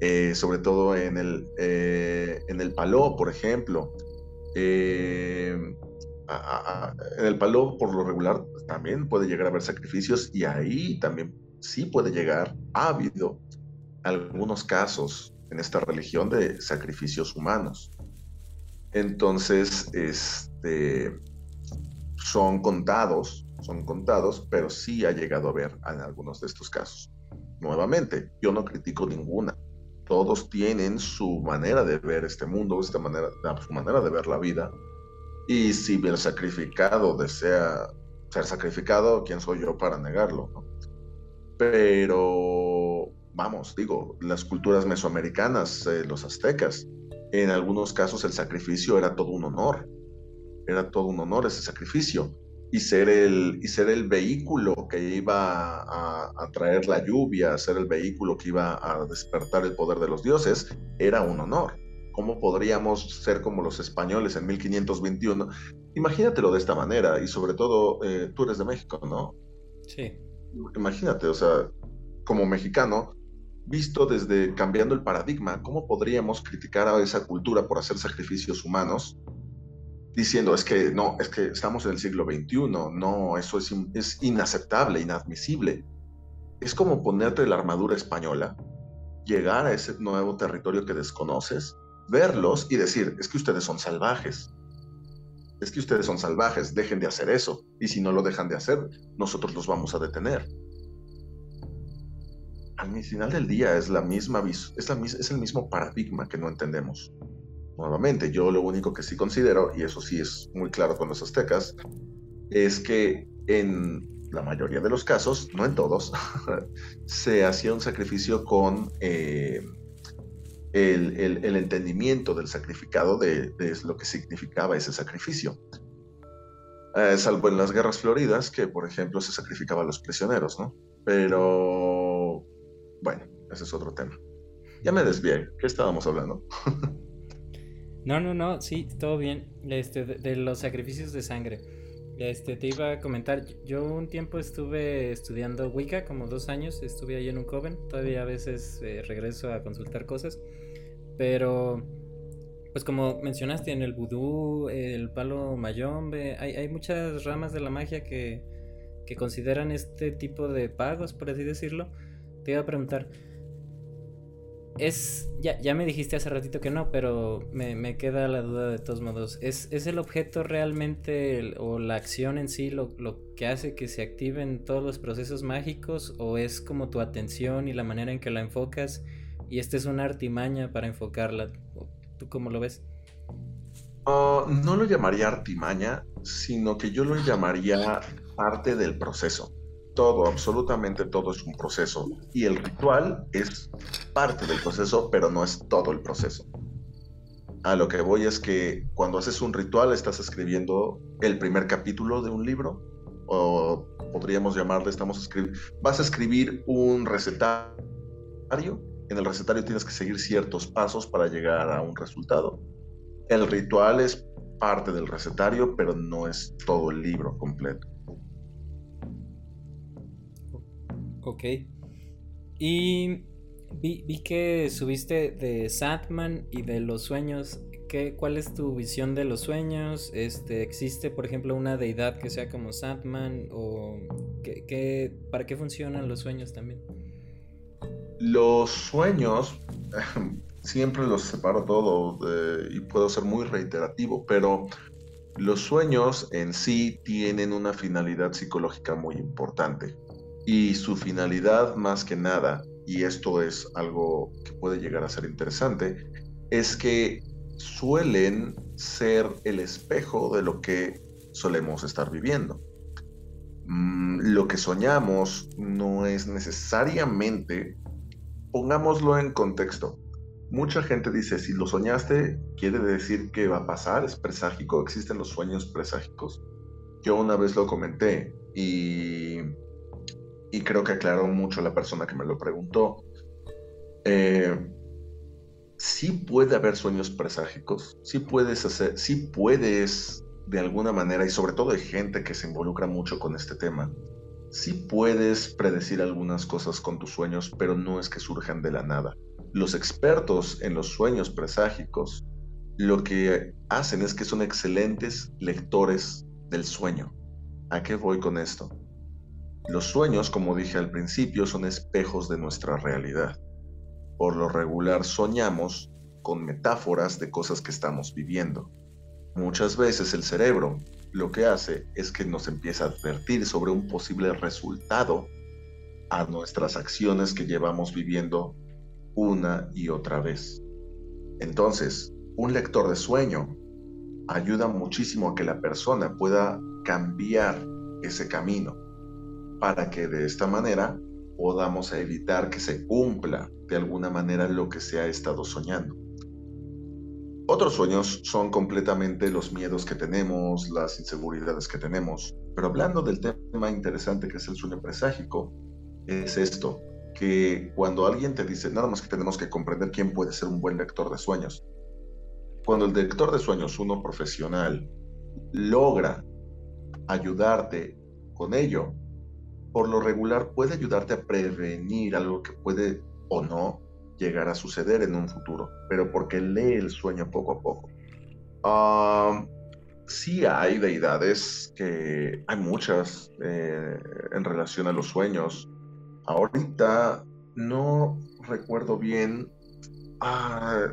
Eh, sobre todo en el, eh, en el paló, por ejemplo. En el paló, por lo regular, también puede llegar a haber sacrificios y ahí también sí puede llegar, ha habido algunos casos en esta religión de sacrificios humanos. Entonces, este, son contados, son contados, pero sí ha llegado a ver en algunos de estos casos. Nuevamente, yo no critico ninguna. Todos tienen su manera de ver este mundo, su manera de ver la vida. Y si el sacrificado desea ser sacrificado, ¿quién soy yo para negarlo? Pero, vamos, digo, las culturas mesoamericanas, eh, los aztecas, en algunos casos el sacrificio era todo un honor era todo un honor ese sacrificio y ser el, y ser el vehículo que iba a, traer la lluvia, ser el vehículo que iba a despertar el poder de los dioses, era un honor. ¿Cómo podríamos ser como los españoles en 1521 imagínatelo de esta manera, y sobre todo, eh, tú eres de México, ¿no? Sí. Imagínate, o sea, como mexicano, visto desde cambiando el paradigma, ¿cómo podríamos criticar a esa cultura por hacer sacrificios humanos? Diciendo, es que no, es que estamos en el siglo XXI, no, eso es, es inaceptable, inadmisible. Es como ponerte la armadura española, llegar a ese nuevo territorio que desconoces, verlos y decir, es que ustedes son salvajes. Es que ustedes son salvajes, dejen de hacer eso. Y si no lo dejan de hacer, nosotros los vamos a detener al final del día es, la misma, es, es el mismo paradigma que no entendemos. Nuevamente, yo lo único que sí considero, y eso sí es muy claro con los aztecas, es que en la mayoría de los casos, no en todos, se hacía un sacrificio con eh, el, entendimiento del sacrificado de, de, lo que significaba ese sacrificio. Eh, salvo en las guerras floridas, que por ejemplo se sacrificaba a los prisioneros, ¿no? Pero bueno, ese es otro tema. Ya me desvié. ¿Qué estábamos hablando? no, no, no, sí, todo bien. Este, de, los sacrificios de sangre. Este, te iba a comentar, yo un tiempo estuve estudiando Wicca, como dos años, estuve ahí en un coven, todavía a veces eh, regreso a consultar cosas, pero pues como mencionaste en el vudú, el palo mayombe, hay, hay muchas ramas de la magia que, que consideran este tipo de pagos, por así decirlo, te iba a preguntar. Es. Ya, ya me dijiste hace ratito que no, pero me, queda la duda de todos modos. ¿Es, ¿Es, el objeto realmente o la acción en sí lo, que hace que se activen todos los procesos mágicos? ¿O es como tu atención y la manera en que la enfocas? Y esta es una artimaña para enfocarla. ¿Tú cómo lo ves? Ah, no lo llamaría artimaña, sino que yo lo llamaría parte del proceso todo, absolutamente todo es un proceso. Y el ritual es parte del proceso, pero no es todo el proceso. A lo que voy es que cuando haces un ritual estás escribiendo el primer capítulo de un libro, o podríamos llamarle, estamos escribiendo, vas a escribir un recetario. En el recetario tienes que seguir ciertos pasos para llegar a un resultado. El ritual es parte del recetario, pero no es todo el libro completo. Ok. Y vi, que subiste de Sandman y de los sueños. ¿Qué, ¿Cuál es tu visión de los sueños? Este, ¿Existe, por ejemplo, una deidad que sea como Sandman? ¿O qué, para qué funcionan los sueños también? Los sueños, siempre los separo todo y puedo ser muy reiterativo, pero los sueños en sí tienen una finalidad psicológica muy importante. Y su finalidad más que nada, y esto es algo que puede llegar a ser interesante, es que suelen ser el espejo de lo que solemos estar viviendo. Mm, lo que soñamos no es necesariamente, pongámoslo en contexto. Mucha gente dice, si lo soñaste, quiere decir que va a pasar, es preságico, existen los sueños preságicos. Yo una vez lo comenté y y creo que aclaró mucho la persona que me lo preguntó. Eh, sí puede haber sueños preságicos, sí puedes hacer, sí puedes de alguna manera, y sobre todo hay gente que se involucra mucho con este tema, sí puedes predecir algunas cosas con tus sueños, pero no es que surjan de la nada. Los expertos en los sueños preságicos lo que hacen es que son excelentes lectores del sueño. ¿A qué voy con esto? Los sueños, como dije al principio, son espejos de nuestra realidad. Por lo regular soñamos con metáforas de cosas que estamos viviendo. Muchas veces el cerebro lo que hace es que nos empieza a advertir sobre un posible resultado a nuestras acciones que llevamos viviendo una y otra vez. Entonces, un lector de sueño ayuda muchísimo a que la persona pueda cambiar ese camino para que de esta manera podamos evitar que se cumpla de alguna manera lo que se ha estado soñando. Otros sueños son completamente los miedos que tenemos, las inseguridades que tenemos. Pero hablando del tema interesante que es el sueño preságico, es esto, que cuando alguien te dice, nada más que tenemos que comprender quién puede ser un buen lector de sueños. Cuando el lector de sueños, uno profesional, logra ayudarte con ello, por lo regular puede ayudarte a prevenir algo que puede o no llegar a suceder en un futuro, pero porque lee el sueño poco a poco. Ah, sí hay deidades que hay muchas eh, en relación a los sueños. Ahorita no recuerdo bien. Ah,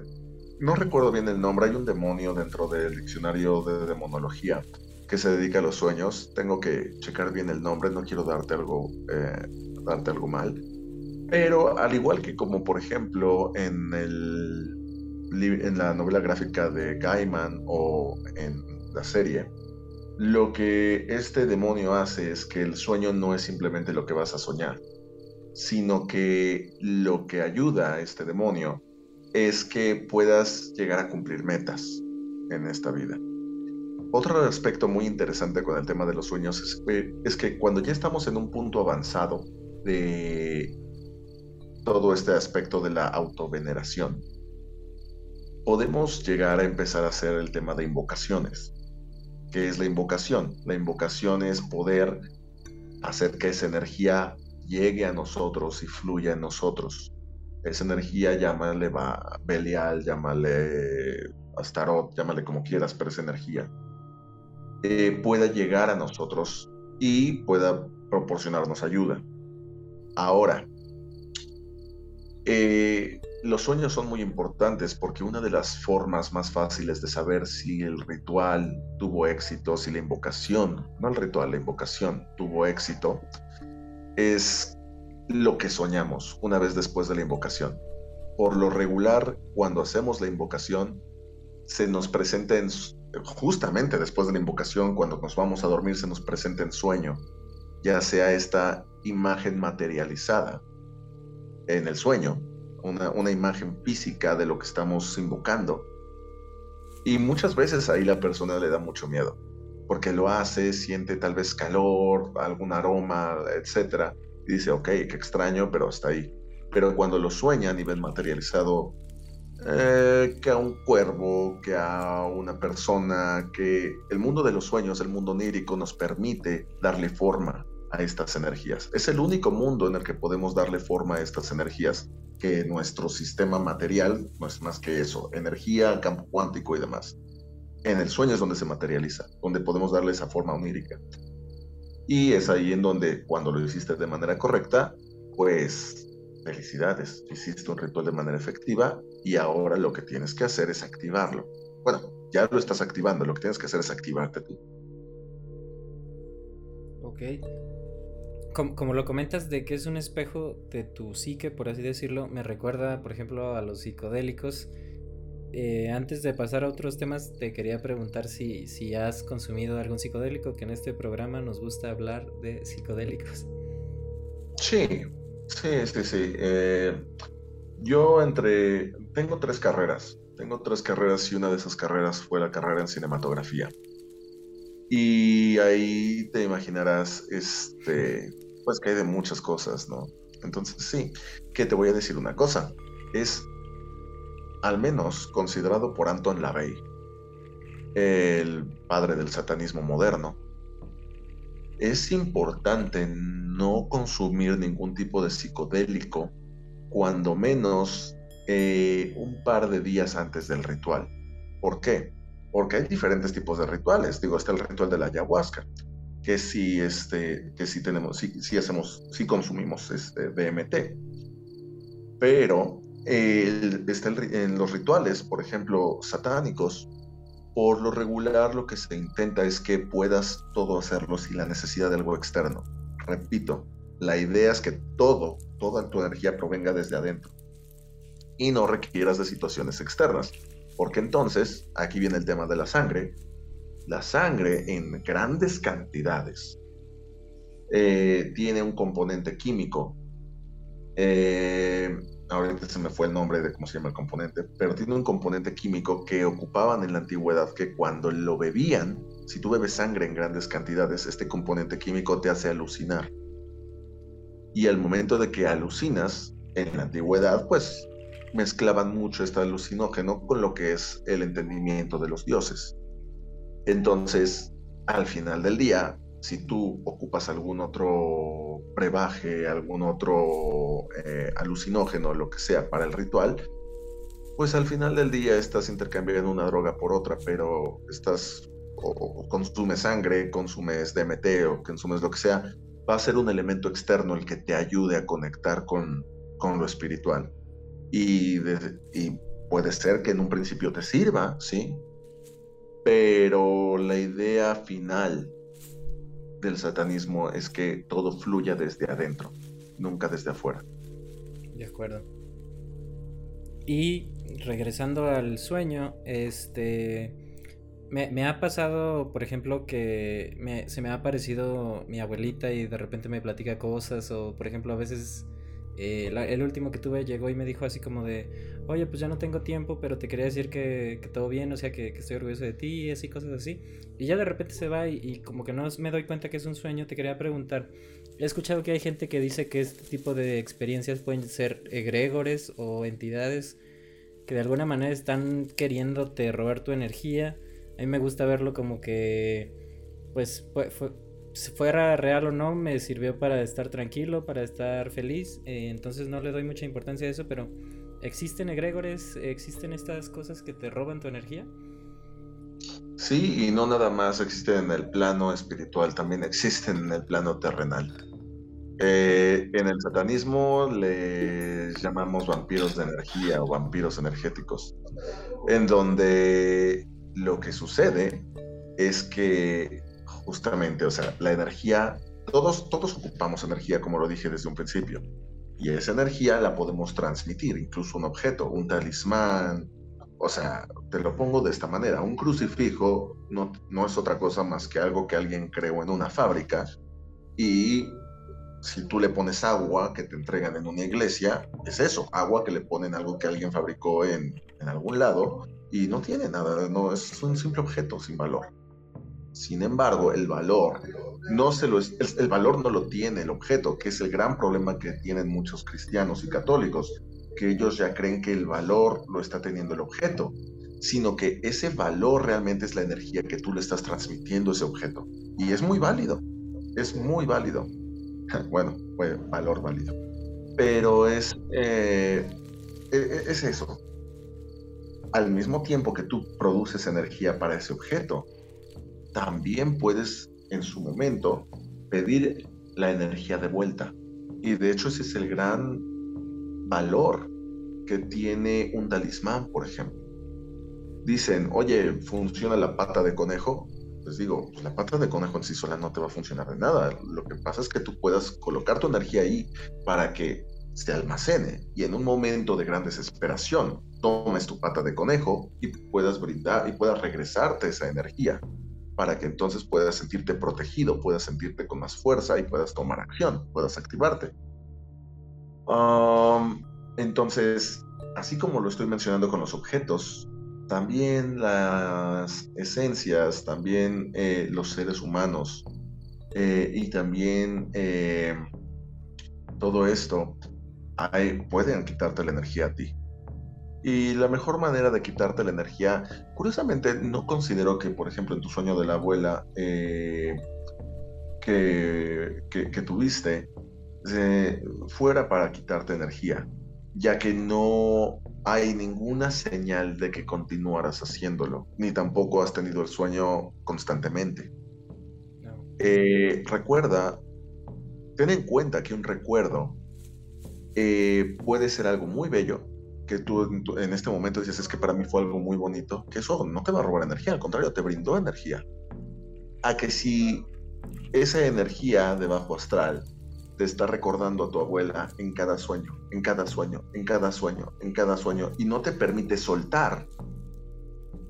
no recuerdo bien el nombre. Hay un demonio dentro del diccionario de demonología que se dedica a los sueños. Tengo que checar bien el nombre. No quiero darte algo, eh, darte algo mal. Pero al igual que como por ejemplo en el en la novela gráfica de Gaiman o en la serie, lo que este demonio hace es que el sueño no es simplemente lo que vas a soñar, sino que lo que ayuda a este demonio es que puedas llegar a cumplir metas en esta vida. Otro aspecto muy interesante con el tema de los sueños es, es que cuando ya estamos en un punto avanzado de todo este aspecto de la autoveneración, podemos llegar a empezar a hacer el tema de invocaciones. ¿Qué es la invocación? La invocación es poder hacer que esa energía llegue a nosotros y fluya en nosotros. Esa energía, llámale Belial, llámale Astarot, llámale como quieras, pero esa energía eh, pueda llegar a nosotros y pueda proporcionarnos ayuda. Ahora, eh, los sueños son muy importantes porque una de las formas más fáciles de saber si el ritual tuvo éxito, si la invocación, no el ritual, la invocación tuvo éxito, es lo que soñamos una vez después de la invocación. Por lo regular, cuando hacemos la invocación, se nos presenta en, justamente después de la invocación, cuando nos vamos a dormir, se nos presenta en sueño, ya sea esta imagen materializada en el sueño una, imagen física de lo que estamos invocando. Y muchas veces ahí la persona le da mucho miedo, porque lo hace, siente tal vez calor, algún aroma, etc. Y dice, ok, qué extraño, pero hasta ahí. Pero cuando lo sueña a nivel materializado, eh, que a un cuervo, que a una persona, que el mundo de los sueños, el mundo onírico, nos permite darle forma a estas energías. Es el único mundo en el que podemos darle forma a estas energías que nuestro sistema material no es más que eso, energía, campo cuántico y demás. En el sueño es donde se materializa, donde podemos darle esa forma onírica. Y es ahí en donde, cuando lo hiciste de manera correcta, pues felicidades, hiciste un ritual de manera efectiva y ahora lo que tienes que hacer es activarlo. Bueno, ya lo estás activando, lo que tienes que hacer es activarte tú. Ok, como, lo comentas de que es un espejo de tu psique, por así decirlo, me recuerda, por ejemplo, a los psicodélicos. Eh, antes de pasar a otros temas, te quería preguntar si, si has consumido algún psicodélico, que en este programa nos gusta hablar de psicodélicos. Sí, sí, sí, sí. Eh, yo entre... Tengo tres carreras. Tengo tres carreras y una de esas carreras fue la carrera en cinematografía. Y ahí te imaginarás, este, pues que hay de muchas cosas, ¿no? Entonces sí, que te voy a decir una cosa, es al menos considerado por Anton LaVey, el padre del satanismo moderno, es importante no consumir ningún tipo de psicodélico cuando menos eh, un par de días antes del ritual. ¿Por qué? porque hay diferentes tipos de rituales. Digo, está el ritual de la ayahuasca, que sí, este, que sí tenemos, sí, hacemos, sí consumimos este DMT. Pero está en los rituales, por ejemplo, satánicos, por lo regular lo que se intenta es que puedas todo hacerlo sin la necesidad de algo externo. Repito, la idea es que todo, toda tu energía provenga desde adentro y no requieras de situaciones externas. Porque entonces, aquí viene el tema de la sangre. La sangre en grandes cantidades eh, tiene un componente químico. Eh, ahorita se me fue el nombre de cómo se llama el componente, pero tiene un componente químico que ocupaban en la antigüedad que cuando lo bebían, si tú bebes sangre en grandes cantidades, este componente químico te hace alucinar. Y al momento de que alucinas, en la antigüedad, pues mezclaban mucho este alucinógeno con lo que es el entendimiento de los dioses. Entonces, al final del día, si tú ocupas algún otro brebaje, algún otro eh, alucinógeno, lo que sea, para el ritual, pues al final del día estás intercambiando una droga por otra, pero estás o, consumes sangre, consumes DMT o consumes lo que sea, va a ser un elemento externo el que te ayude a conectar con, con lo espiritual. Y, y puede ser que en un principio te sirva, ¿sí? Pero la idea final del satanismo es que todo fluya desde adentro, nunca desde afuera. De acuerdo. Y regresando al sueño, este... Me, ha pasado, por ejemplo, que se me ha aparecido mi abuelita y de repente me platica cosas o, por ejemplo, a veces eh, el último que tuve llegó y me dijo así como de, oye, pues ya no tengo tiempo, pero te quería decir que, todo bien, o sea, que, estoy orgulloso de ti y así, cosas así. Y ya de repente se va y, como que no me doy cuenta que es un sueño, te quería preguntar, he escuchado que hay gente que dice que este tipo de experiencias pueden ser egregores o entidades que de alguna manera están queriéndote robar tu energía. A mí me gusta verlo como que, pues, fue, si fuera real o no, me sirvió para estar tranquilo, para estar feliz. Eh, entonces no le doy mucha importancia a eso, pero ¿existen egregores? ¿Existen estas cosas que te roban tu energía? Sí, y no nada más existen en el plano espiritual, también existen en el plano terrenal. Eh, en el satanismo les llamamos vampiros de energía o vampiros energéticos, en donde lo que sucede es que justamente, o sea, la energía, todos, todos ocupamos energía, como lo dije desde un principio, y esa energía la podemos transmitir, incluso un objeto, un talismán, o sea, te lo pongo de esta manera, un crucifijo no, no es otra cosa más que algo que alguien creó en una fábrica y si tú le pones agua que te entregan en una iglesia, es eso, agua que le ponen algo que alguien fabricó en, algún lado y no tiene nada, no es un simple objeto sin valor. Sin embargo, el valor no se lo el, valor no lo tiene el objeto, que es el gran problema que tienen muchos cristianos y católicos, que ellos ya creen que el valor lo está teniendo el objeto, sino que ese valor realmente es la energía que tú le estás transmitiendo a ese objeto. Y es muy válido, es muy válido. Bueno, fue valor válido. Pero es, eh, e, e, es eso. Al mismo tiempo que tú produces energía para ese objeto, también puedes en su momento pedir la energía de vuelta. Y de hecho ese es el gran valor que tiene un talismán, por ejemplo. Dicen, oye, ¿funciona la pata de conejo? Les digo, pues la pata de conejo en sí sola no te va a funcionar de nada. Lo que pasa es que tú puedas colocar tu energía ahí para que se almacene y en un momento de gran desesperación tomes tu pata de conejo y puedas brindar y puedas regresarte esa energía para que entonces puedas sentirte protegido, puedas sentirte con más fuerza y puedas tomar acción, puedas activarte. entonces, así como lo estoy mencionando con los objetos, también las esencias, también eh, los seres humanos eh, y también eh, todo esto pueden quitarte la energía a ti. Y la mejor manera de quitarte la energía, curiosamente, no considero que, por ejemplo, en tu sueño de la abuela eh, que, que, tuviste, eh, fuera para quitarte energía, ya que no hay ninguna señal de que continuaras haciéndolo, ni tampoco has tenido el sueño constantemente. Eh, recuerda, ten en cuenta que un recuerdo puede ser algo muy bello, que tú en este momento dices, es que para mí fue algo muy bonito, que eso no te va a robar energía, al contrario, te brindó energía. A que si esa energía de bajo astral te está recordando a tu abuela en cada sueño, en cada sueño, en cada sueño, en cada sueño, y no te permite soltar,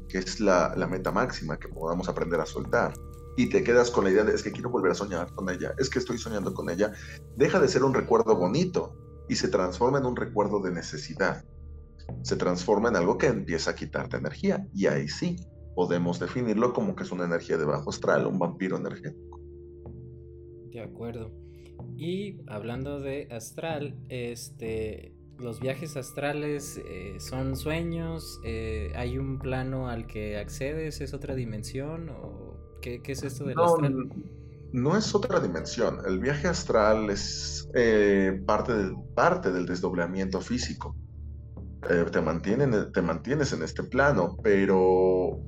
que es la, la meta máxima que podamos aprender a soltar, y te quedas con la idea de es que quiero volver a soñar con ella, es que estoy soñando con ella, deja de ser un recuerdo bonito y se transforma en un recuerdo de necesidad se transforma en algo que empieza a quitarte energía. Y ahí sí, podemos definirlo como que es una energía de bajo astral, un vampiro energético. De acuerdo. Y hablando de astral, este, los viajes astrales eh, son sueños, eh, hay un plano al que accedes, es otra dimensión o qué, es esto del astral? No es otra dimensión. El viaje astral es eh, parte, parte del desdoblamiento físico. Te, mantienen, te mantienes en este plano, pero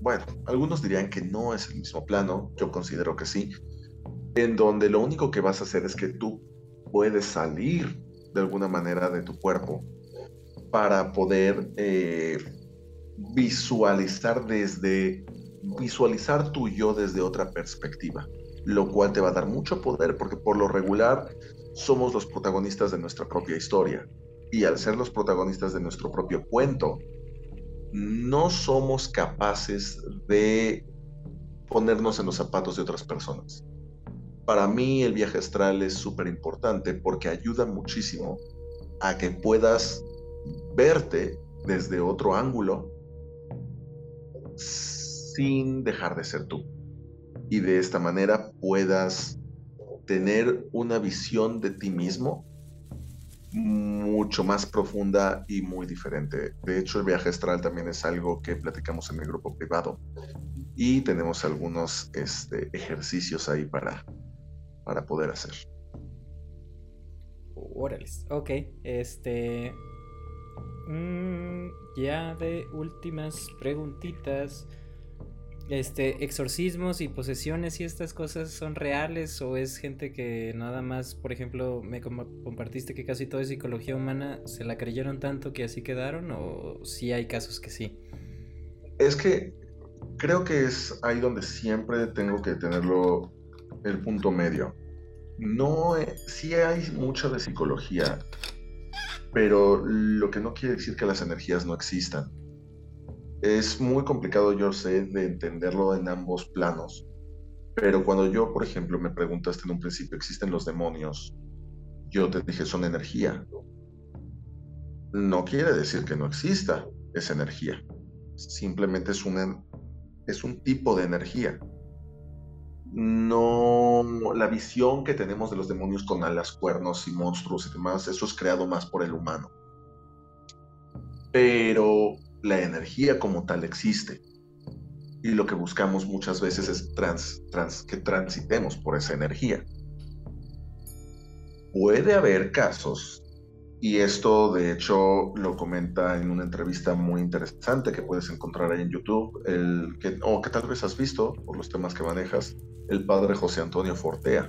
bueno, algunos dirían que no es el mismo plano, yo considero que sí, en donde lo único que vas a hacer es que tú puedes salir de alguna manera de tu cuerpo para poder eh, visualizar desde visualizar tu yo desde otra perspectiva, lo cual te va a dar mucho poder porque por lo regular somos los protagonistas de nuestra propia historia y al ser los protagonistas de nuestro propio cuento, no somos capaces de ponernos en los zapatos de otras personas para mí el viaje astral es súper importante porque ayuda muchísimo a que puedas verte desde otro ángulo sin dejar de ser tú. Y de esta manera puedas tener una visión de ti mismo mucho más profunda y muy diferente. De hecho, el viaje astral también es algo que platicamos en el grupo privado y tenemos algunos este, ejercicios ahí para, para poder hacer. Órale, ok, este... Mm, ya de últimas preguntitas. Este, exorcismos y posesiones y estas cosas son reales o es gente que nada más, por ejemplo, me compartiste que casi todo es psicología humana, ¿se la creyeron tanto que así quedaron o sí hay casos que sí? Es que creo que es ahí donde siempre tengo que tenerlo el punto medio. No, eh, sí hay mucho de psicología, pero lo que no quiere decir que las energías no existan. Es muy complicado, yo sé, de entenderlo en ambos planos, pero cuando yo, por ejemplo, me preguntaste en un principio, ¿existen los demonios? Yo te dije, son energía. No quiere decir que no exista esa energía. Simplemente es, una, es un tipo de energía no la visión que tenemos de los demonios con alas, cuernos y monstruos y demás, eso es creado más por el humano. Pero la energía como tal existe. Y lo que buscamos muchas veces es trans, trans, que transitemos por esa energía. Puede haber casos, y esto de hecho lo comenta en una entrevista muy interesante que puedes encontrar ahí en YouTube, el que, o que tal vez has visto por los temas que manejas, el padre José Antonio Fortea,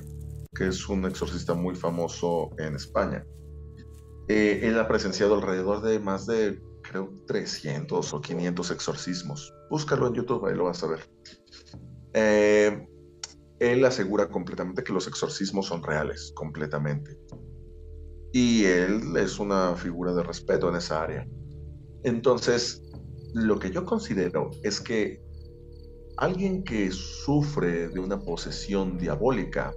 que es un exorcista muy famoso en España. Eh, él ha presenciado alrededor de más de, creo, 300 o 500 exorcismos. Búscalo en YouTube, ahí lo vas a ver. Eh, él asegura completamente que los exorcismos son reales, completamente. Y él es una figura de respeto en esa área. Entonces, lo que yo considero es que Alguien que sufre de una posesión diabólica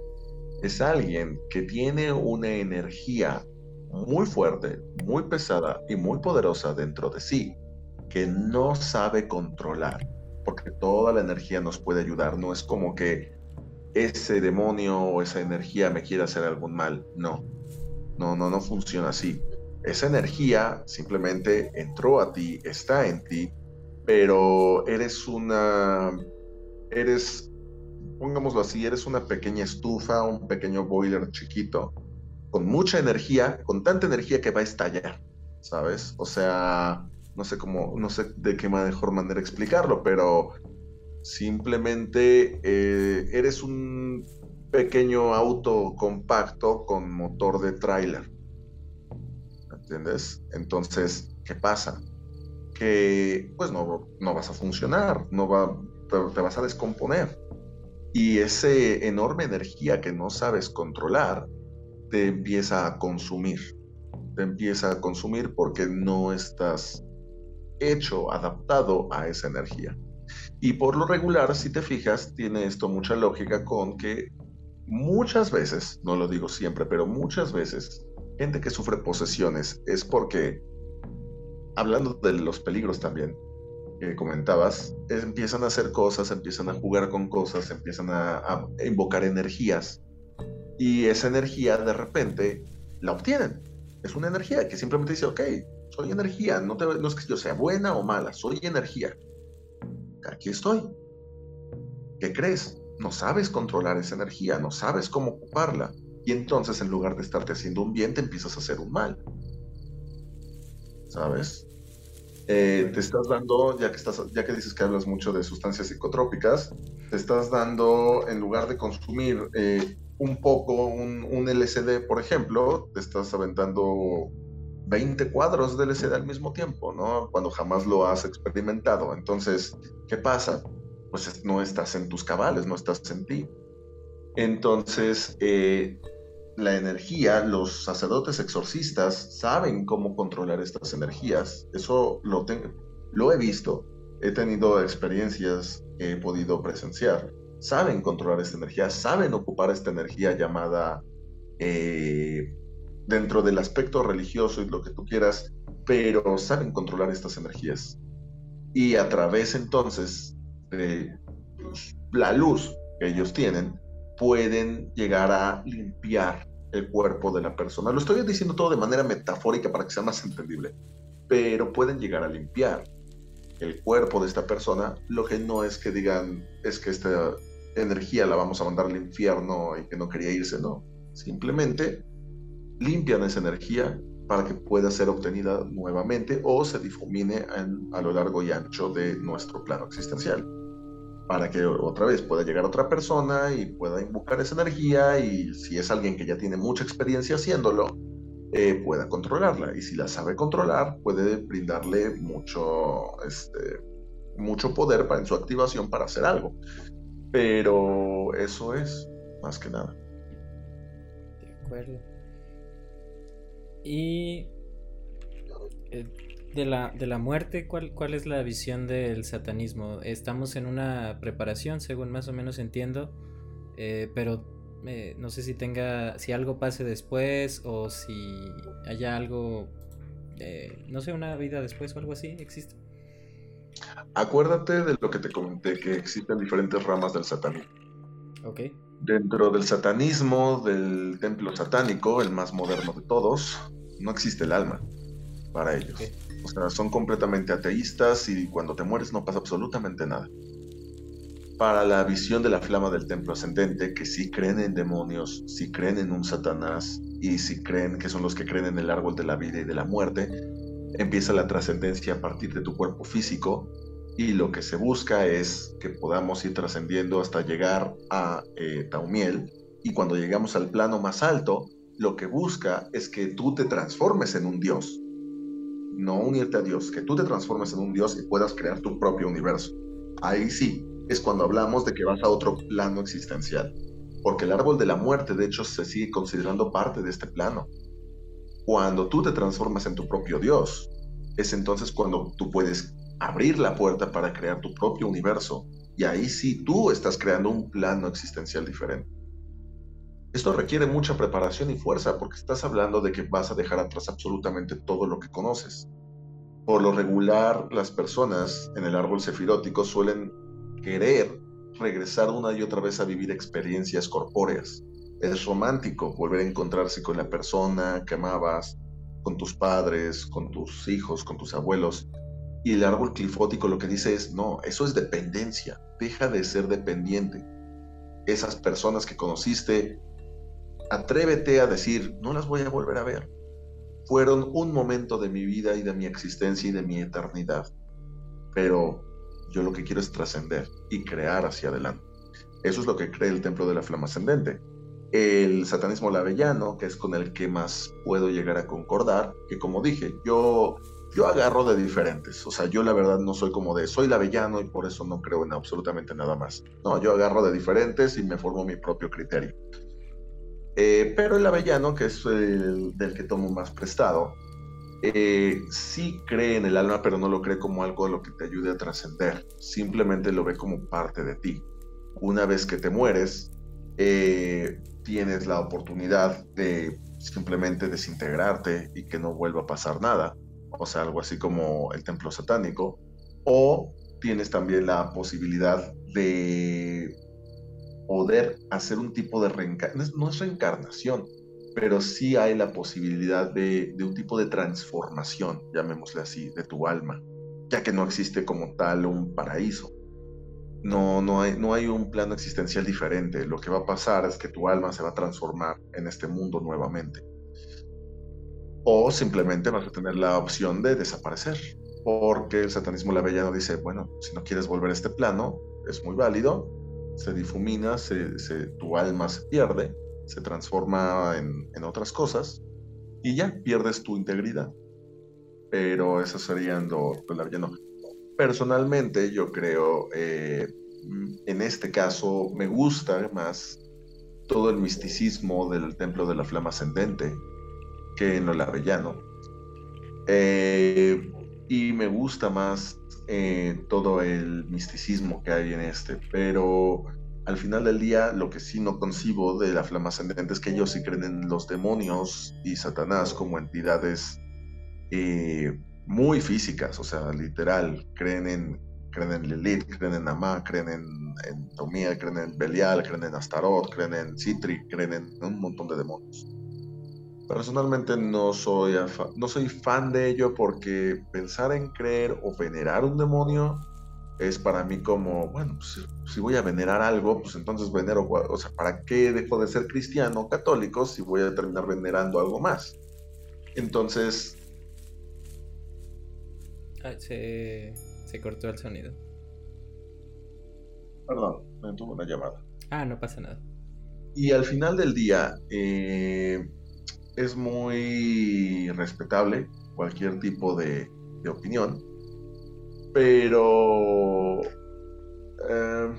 es alguien que tiene una energía muy fuerte, muy pesada y muy poderosa dentro de sí, que no sabe controlar, porque toda la energía nos puede ayudar, no es como que ese demonio o esa energía me quiera hacer algún mal, no, no, no, no funciona así. Esa energía simplemente entró a ti, está en ti, pero eres una eres, pongámoslo así, eres una pequeña estufa, un pequeño boiler chiquito, con mucha energía, con tanta energía que va a estallar, ¿sabes? O sea, no sé cómo, no sé de qué mejor manera explicarlo, pero simplemente eh, eres un pequeño auto compacto con motor de tráiler. ¿Entiendes? Entonces, ¿qué pasa? Que pues no, no vas a funcionar, no va, te, vas a descomponer. Y esa enorme energía que no sabes controlar te empieza a consumir. Te empieza a consumir porque no estás hecho, adaptado a esa energía. Y por lo regular, si te fijas, tiene esto mucha lógica con que muchas veces, no lo digo siempre, pero muchas veces, gente que sufre posesiones es porque, hablando de los peligros también, comentabas, empiezan a hacer cosas, empiezan a jugar con cosas, empiezan a, invocar energías y esa energía de repente la obtienen. Es una energía que simplemente dice, ok, soy energía, no, te, no es que yo sea buena o mala, soy energía. Aquí estoy. ¿Qué crees? No sabes controlar esa energía, no sabes cómo ocuparla. Y entonces en lugar de estarte haciendo un bien, te empiezas a hacer un mal. ¿Sabes? Eh, te estás dando, ya que, estás, ya que dices que hablas mucho de sustancias psicotrópicas, te estás dando, en lugar de consumir eh, un poco, un, un, LCD, por ejemplo, te estás aventando 20 cuadros de LCD al mismo tiempo, ¿no? Cuando jamás lo has experimentado. Entonces, ¿qué pasa? Pues no estás en tus cabales, no estás en ti. Entonces, eh, la energía, los sacerdotes exorcistas saben cómo controlar estas energías. Eso lo, tengo, lo he visto, he tenido experiencias que he podido presenciar. Saben controlar esta energía, saben ocupar esta energía llamada eh, dentro del aspecto religioso y lo que tú quieras, pero saben controlar estas energías. Y a través entonces de la luz que ellos tienen, pueden llegar a limpiar el cuerpo de la persona. Lo estoy diciendo todo de manera metafórica para que sea más entendible, pero pueden llegar a limpiar el cuerpo de esta persona. Lo que no es que digan es que esta energía la vamos a mandar al infierno y que no quería irse, no. Simplemente limpian esa energía para que pueda ser obtenida nuevamente o se difumine a lo largo y ancho de nuestro plano existencial para que otra vez pueda llegar otra persona y pueda invocar esa energía y si es alguien que ya tiene mucha experiencia haciéndolo, eh, pueda controlarla. Y si la sabe controlar, puede brindarle mucho, este, mucho poder para, en su activación para hacer algo. Pero eso es, más que nada. De acuerdo. Y eh, de la, de la muerte, ¿cuál, ¿cuál es la visión del satanismo? Estamos en una preparación, según más o menos entiendo, eh, pero eh, no sé si tenga, si algo pase después o si haya algo, no sé, una vida después o algo así, ¿existe? Acuérdate de lo que te comenté, que existen diferentes ramas del satanismo. Ok. Dentro del satanismo, del templo satánico, el más moderno de todos, no existe el alma para ellos. O sea, son completamente ateístas y cuando te mueres no pasa absolutamente nada. Para la visión de la flama del templo ascendente, que sí creen en demonios, sí creen en un Satanás y sí creen que son los que creen en el árbol de la vida y de la muerte, empieza la trascendencia a partir de tu cuerpo físico y lo que se busca es que podamos ir trascendiendo hasta llegar a eh, Taumiel y cuando llegamos al plano más alto, lo que busca es que tú te transformes en un dios no unirte a Dios, que tú te transformes en un Dios y puedas crear tu propio universo. Ahí sí, es cuando hablamos de que vas a otro plano existencial, porque el árbol de la muerte de hecho se sigue considerando parte de este plano. Cuando tú te transformas en tu propio Dios, es entonces cuando tú puedes abrir la puerta para crear tu propio universo, y ahí sí tú estás creando un plano existencial diferente. Esto requiere mucha preparación y fuerza porque estás hablando de que vas a dejar atrás absolutamente todo lo que conoces. Por lo regular, las personas en el árbol sefirótico suelen querer regresar una y otra vez a vivir experiencias corpóreas. Es romántico volver a encontrarse con la persona que amabas, con tus padres, con tus hijos, con tus abuelos. Y el árbol clifótico lo que dice es, no, eso es dependencia, deja de ser dependiente. Esas personas que conociste Atrévete a decir, no las voy a volver a ver. Fueron un momento de mi vida y de mi existencia y de mi eternidad. Pero yo lo que quiero es trascender y crear hacia adelante. Eso es lo que cree el Templo de la Flama Ascendente. El satanismo lavellano, que es con el que más puedo llegar a concordar, que como dije, yo, yo agarro de diferentes. O sea, yo la verdad no soy como de soy lavellano y por eso no creo en absolutamente nada más. No, yo agarro de diferentes y me formo mi propio criterio. Eh, pero el avellano, que es el del que tomo más prestado, eh, sí cree en el alma, pero no lo cree como algo a lo que te ayude a trascender. Simplemente lo ve como parte de ti. Una vez que te mueres, eh, tienes la oportunidad de simplemente desintegrarte y que no vuelva a pasar nada. O sea, algo así como el templo satánico. O tienes también la posibilidad de poder hacer un tipo de reencarnación. No es reencarnación, pero sí hay la posibilidad de, de un tipo de transformación, llamémosle así, de tu alma, ya que no existe como tal un paraíso. No, no, hay, no hay un plano existencial diferente. Lo que va a pasar es que tu alma se va a transformar en este mundo nuevamente. O simplemente vas a tener la opción de desaparecer, porque el satanismo lavellano dice, bueno, si no quieres volver a este plano, es muy válido, se difumina, se, tu alma se pierde, se transforma en, en, otras cosas y ya pierdes tu integridad. Pero eso serían lo, lo lavellano. Personalmente, yo creo, eh, en este caso, me gusta más todo el misticismo del templo de la flama ascendente que en lo lavellano. Eh, y me gusta más eh, todo el misticismo que hay en este, pero al final del día lo que sí no concibo de la flama ascendente es que ellos sí creen en los demonios y Satanás como entidades muy físicas, o sea, literal, creen en, creen en Lilith, creen en Amá, creen en, en Tomía, creen en Belial, creen en Astaroth, creen en Citri, creen en un montón de demonios. Personalmente no soy, no soy fan de ello porque pensar en creer o venerar un demonio es para mí como, bueno, pues, si voy a venerar algo, pues entonces venero, o sea, ¿para qué dejo de ser cristiano católico si voy a terminar venerando algo más? Entonces, Ah, se, cortó el sonido. Perdón, me tuvo una llamada. Ah, no pasa nada. Y al final del día, eh, es muy respetable cualquier tipo de, opinión, pero eh,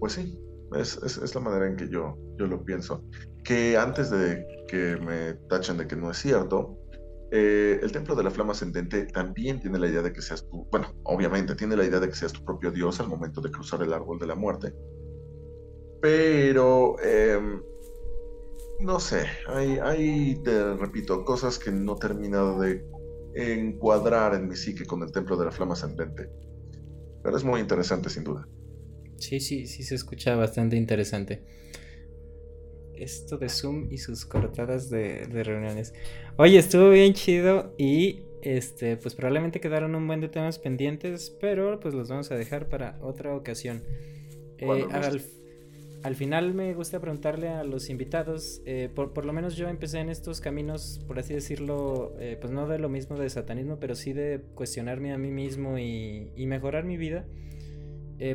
pues sí, es, la manera en que yo, yo lo pienso. Que antes de que me tachen de que no es cierto, eh, el templo de la flama ascendente también tiene la idea de que seas tú, bueno, obviamente tiene la idea de que seas tu propio Dios al momento de cruzar el árbol de la muerte. Pero, em, no sé, hay, hay, te repito, cosas que no he terminado de encuadrar en mi psique con el templo de la flama ascendente. Pero es muy interesante, sin duda. Sí, sí, sí se escucha bastante interesante esto de Zoom y sus cortadas de, reuniones. Oye, estuvo bien chido y este, pues probablemente quedaron un buen de temas pendientes, pero pues los vamos a dejar para otra ocasión. Eh, al, final me gusta preguntarle a los invitados, eh, por, lo menos yo empecé en estos caminos, por así decirlo, eh, pues no de lo mismo de satanismo, pero sí de cuestionarme a mí mismo y, y mejorar mi vida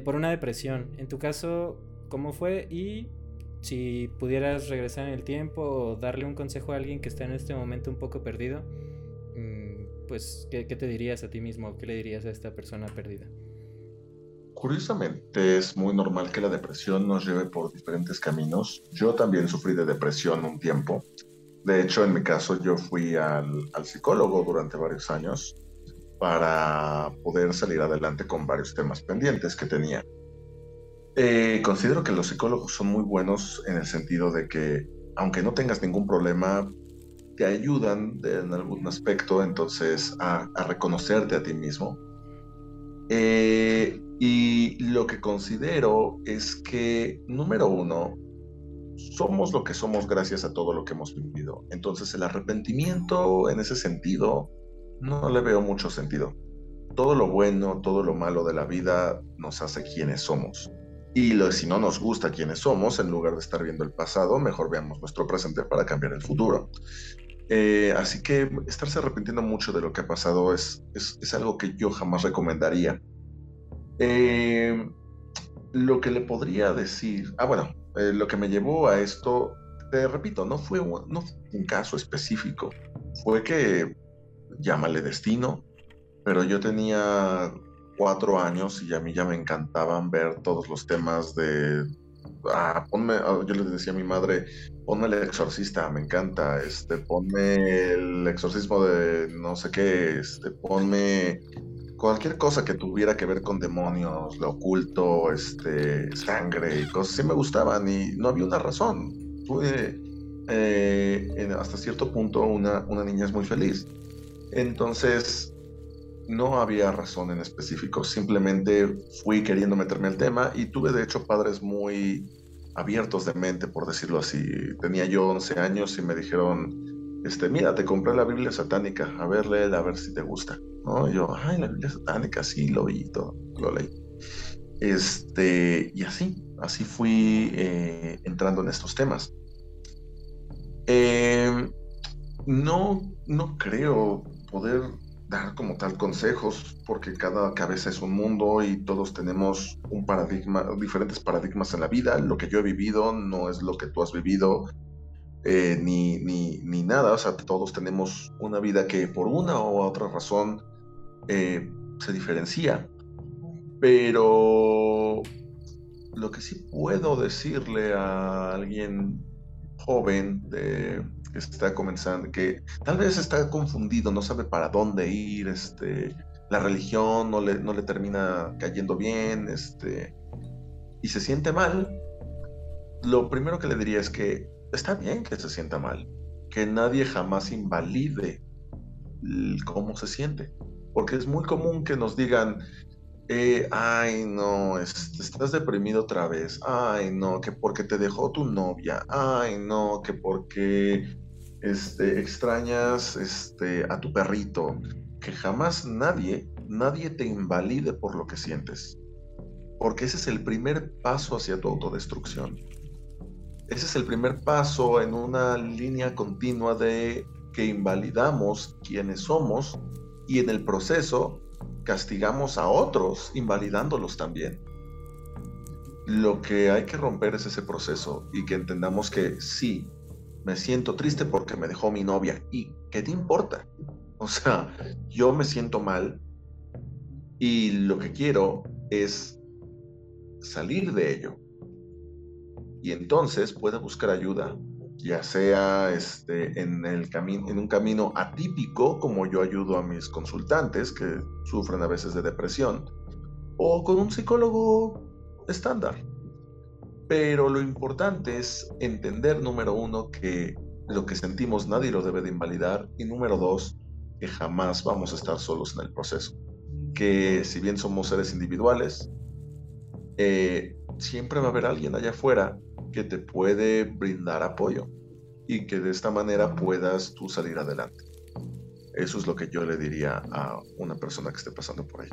por una depresión. En tu caso, ¿cómo fue? Y si pudieras regresar en el tiempo o darle un consejo a alguien que está en este momento un poco perdido, mm, pues, ¿qué, te dirías a ti mismo? ¿Qué le dirías a esta persona perdida? Curiosamente es muy normal que la depresión nos lleve por diferentes caminos. Yo también sufrí de depresión un tiempo. De hecho, en mi caso, yo fui al, al psicólogo durante varios años para poder salir adelante con varios temas pendientes que tenía. Eh, considero que los psicólogos son muy buenos en el sentido de que, aunque no tengas ningún problema, te ayudan en algún aspecto entonces a, reconocerte a ti mismo. Eh, y lo que considero es que, número uno, somos lo que somos gracias a todo lo que hemos vivido. Entonces el arrepentimiento en ese sentido no le veo mucho sentido. Todo lo bueno, todo lo malo de la vida nos hace quienes somos. Y si no nos gusta quiénes somos, en lugar de estar viendo el pasado, mejor veamos nuestro presente para cambiar el futuro. Eh, así que estarse arrepintiendo mucho de lo que ha pasado es, es, algo que yo jamás recomendaría. Eh, lo que le podría decir, ah bueno, eh, lo que me llevó a esto, te repito, no fue, no fue un caso específico, fue que, llámale destino, pero yo tenía cuatro años y a mí ya me encantaban ver todos los temas de... Ah, ponme, ah, yo le decía a mi madre, ponme el exorcista, me encanta, este, ponme el exorcismo de no sé qué, este, ponme cualquier cosa que tuviera que ver con demonios, lo oculto, este, sangre y cosas así me gustaban y no había una razón. Fue eh, hasta cierto punto una, una niña es muy feliz. Entonces, no había razón en específico, simplemente fui queriendo meterme al tema y tuve de hecho padres muy abiertos de mente, por decirlo así. Tenía yo 11 años y me dijeron, este, mira, te compré la Biblia satánica, a ver, léela, a ver si te gusta. ¿No? Y yo, ay, la Biblia satánica, sí, lo vi todo, lo leí. Este, y así, así fui eh, entrando en estos temas. Em, no, no creo poder dar como tal consejos, porque cada cabeza es un mundo y todos tenemos un paradigma, diferentes paradigmas en la vida. Lo que yo he vivido no es lo que tú has vivido, eh, ni, ni, ni, nada. O sea, todos tenemos una vida que por una u otra razón eh, se diferencia. Pero lo que sí puedo decirle a alguien joven de está comenzando, que tal vez está confundido, no sabe para dónde ir, este, la religión no le, no le termina cayendo bien, este, y se siente mal, lo primero que le diría es que está bien que se sienta mal, que nadie jamás invalide cómo se siente, porque es muy común que nos digan, eh, ay, no, estás deprimido otra vez. Ay, no, que porque te dejó tu novia. Ay, no, que porque este, extrañas este, a tu perrito. Que jamás nadie, nadie te invalide por lo que sientes. Porque ese es el primer paso hacia tu autodestrucción. Ese es el primer paso en una línea continua de que invalidamos quienes somos y en el proceso castigamos a otros invalidándolos también. Lo que hay que romper es ese proceso y que entendamos que sí, me siento triste porque me dejó mi novia. ¿Y qué te importa? O sea, yo me siento mal y lo que quiero es salir de ello. Y entonces puedo buscar ayuda, ya sea este, en, el en un camino atípico, como yo ayudo a mis consultantes que sufren a veces de depresión, o con un psicólogo estándar. Pero lo importante es entender, número uno, que lo que sentimos nadie lo debe de invalidar, y número dos, que jamás vamos a estar solos en el proceso. Que si bien somos seres individuales, eh, siempre va a haber alguien allá afuera que te puede brindar apoyo y que de esta manera puedas tú salir adelante. Eso es lo que yo le diría a una persona que esté pasando por ahí.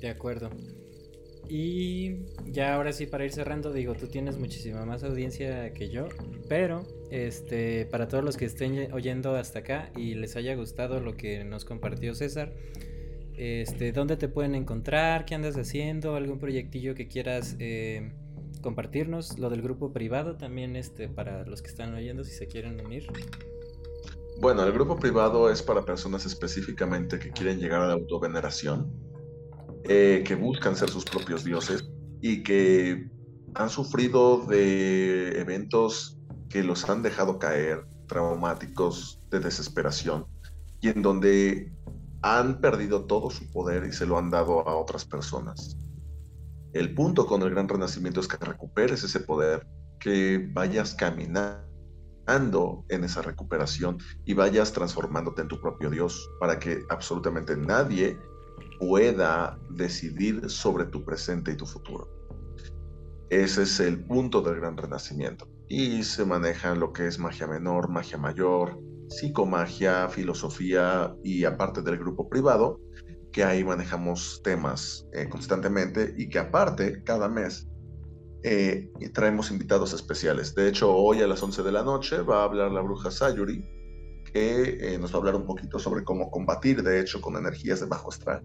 De acuerdo. Y ya ahora sí para ir cerrando, digo, tú tienes muchísima más audiencia que yo, pero este para todos los que estén oyendo hasta acá y les haya gustado lo que nos compartió César, este, ¿dónde te pueden encontrar? ¿Qué andas haciendo? ¿Algún proyectillo que quieras eh, compartirnos lo del grupo privado también este para los que están oyendo si se quieren unir. Bueno, el grupo privado es para personas específicamente que quieren ah. llegar a la autoveneración, eh, que buscan ser sus propios dioses y que han sufrido de eventos que los han dejado caer, traumáticos, de desesperación, y en donde han perdido todo su poder y se lo han dado a otras personas. El punto con el gran renacimiento es que recuperes ese poder, que vayas caminando en esa recuperación y vayas transformándote en tu propio Dios para que absolutamente nadie pueda decidir sobre tu presente y tu futuro. Ese es el punto del gran renacimiento. Y se maneja lo que es magia menor, magia mayor, psicomagia, filosofía y aparte del grupo privado, que ahí manejamos temas eh, constantemente y que aparte cada mes eh, traemos invitados especiales. De hecho, hoy a las 11 de la noche va a hablar la bruja Sayuri, que eh, nos va a hablar un poquito sobre cómo combatir, de hecho, con energías de bajo astral.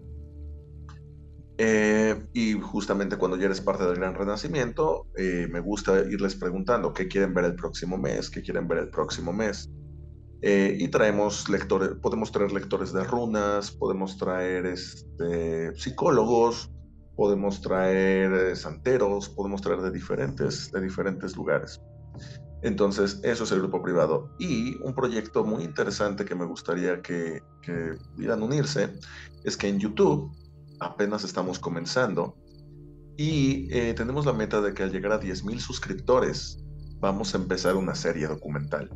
Y justamente cuando ya eres parte del Gran Renacimiento, me gusta irles preguntando qué quieren ver el próximo mes, qué quieren ver el próximo mes. Eh, y traemos lectores, podemos traer lectores de runas, podemos traer este, psicólogos, podemos traer eh, santeros, podemos traer de diferentes, de diferentes lugares. Entonces, eso es el grupo privado. Y un proyecto muy interesante que me gustaría que, que pudieran unirse es que en YouTube apenas estamos comenzando y eh, tenemos la meta de que al llegar a 10.000 suscriptores vamos a empezar una serie documental.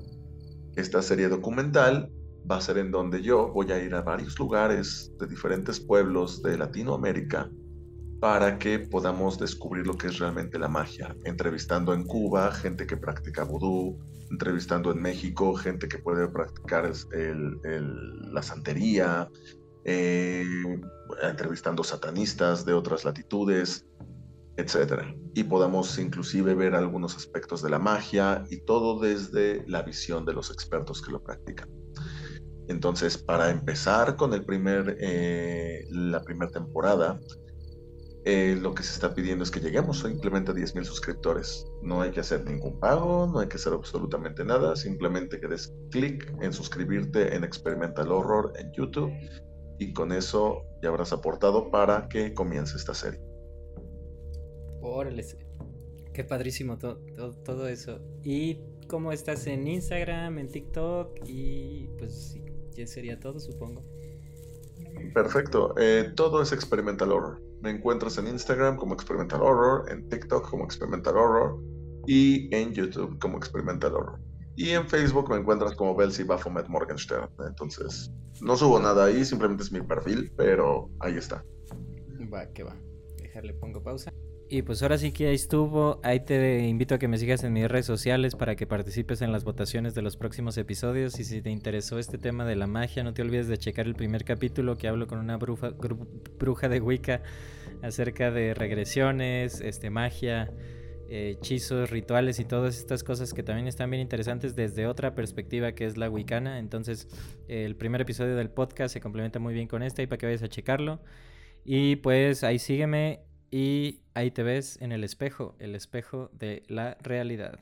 Esta serie documental va a ser en donde yo voy a ir a varios lugares de diferentes pueblos de Latinoamérica para que podamos descubrir lo que es realmente la magia, entrevistando en Cuba gente que practica vudú, entrevistando en México gente que puede practicar la santería, eh, entrevistando satanistas de otras latitudes, etc. Y podamos inclusive ver algunos aspectos de la magia y todo desde la visión de los expertos que lo practican. Entonces, para empezar con el primer, eh, la primera temporada, eh, lo que se está pidiendo es que lleguemos simplemente a 10.000 suscriptores. No hay que hacer ningún pago, no hay que hacer absolutamente nada, simplemente que des clic en suscribirte en Experimental Horror en YouTube y con eso ya habrás aportado para que comience esta serie. Órale, qué padrísimo todo eso. ¿Y cómo estás en Instagram, en TikTok? Y pues ya sería todo, supongo. Perfecto, eh, todo es Experimental Horror. Me encuentras en Instagram como Experimental Horror, en TikTok como Experimental Horror y en YouTube como Experimental Horror. Y en Facebook me encuentras como Belsi Baphomet Morgenstern. Entonces, no subo nada ahí, simplemente es mi perfil, pero ahí está. Va, que va. Dejarle pongo pausa. Y pues ahora sí que ahí estuvo. Ahí te invito a que me sigas en mis redes sociales para que participes en las votaciones de los próximos episodios. Y si te interesó este tema de la magia, no te olvides de checar el primer capítulo que hablo con una bruja, bruja de Wicca acerca de regresiones, este, magia, hechizos, rituales y todas estas cosas que también están bien interesantes desde otra perspectiva que es la wicana. Entonces, el primer episodio del podcast se complementa muy bien con este y para que vayas a checarlo. Y pues ahí sígueme y ahí te ves en el espejo, el espejo de la realidad.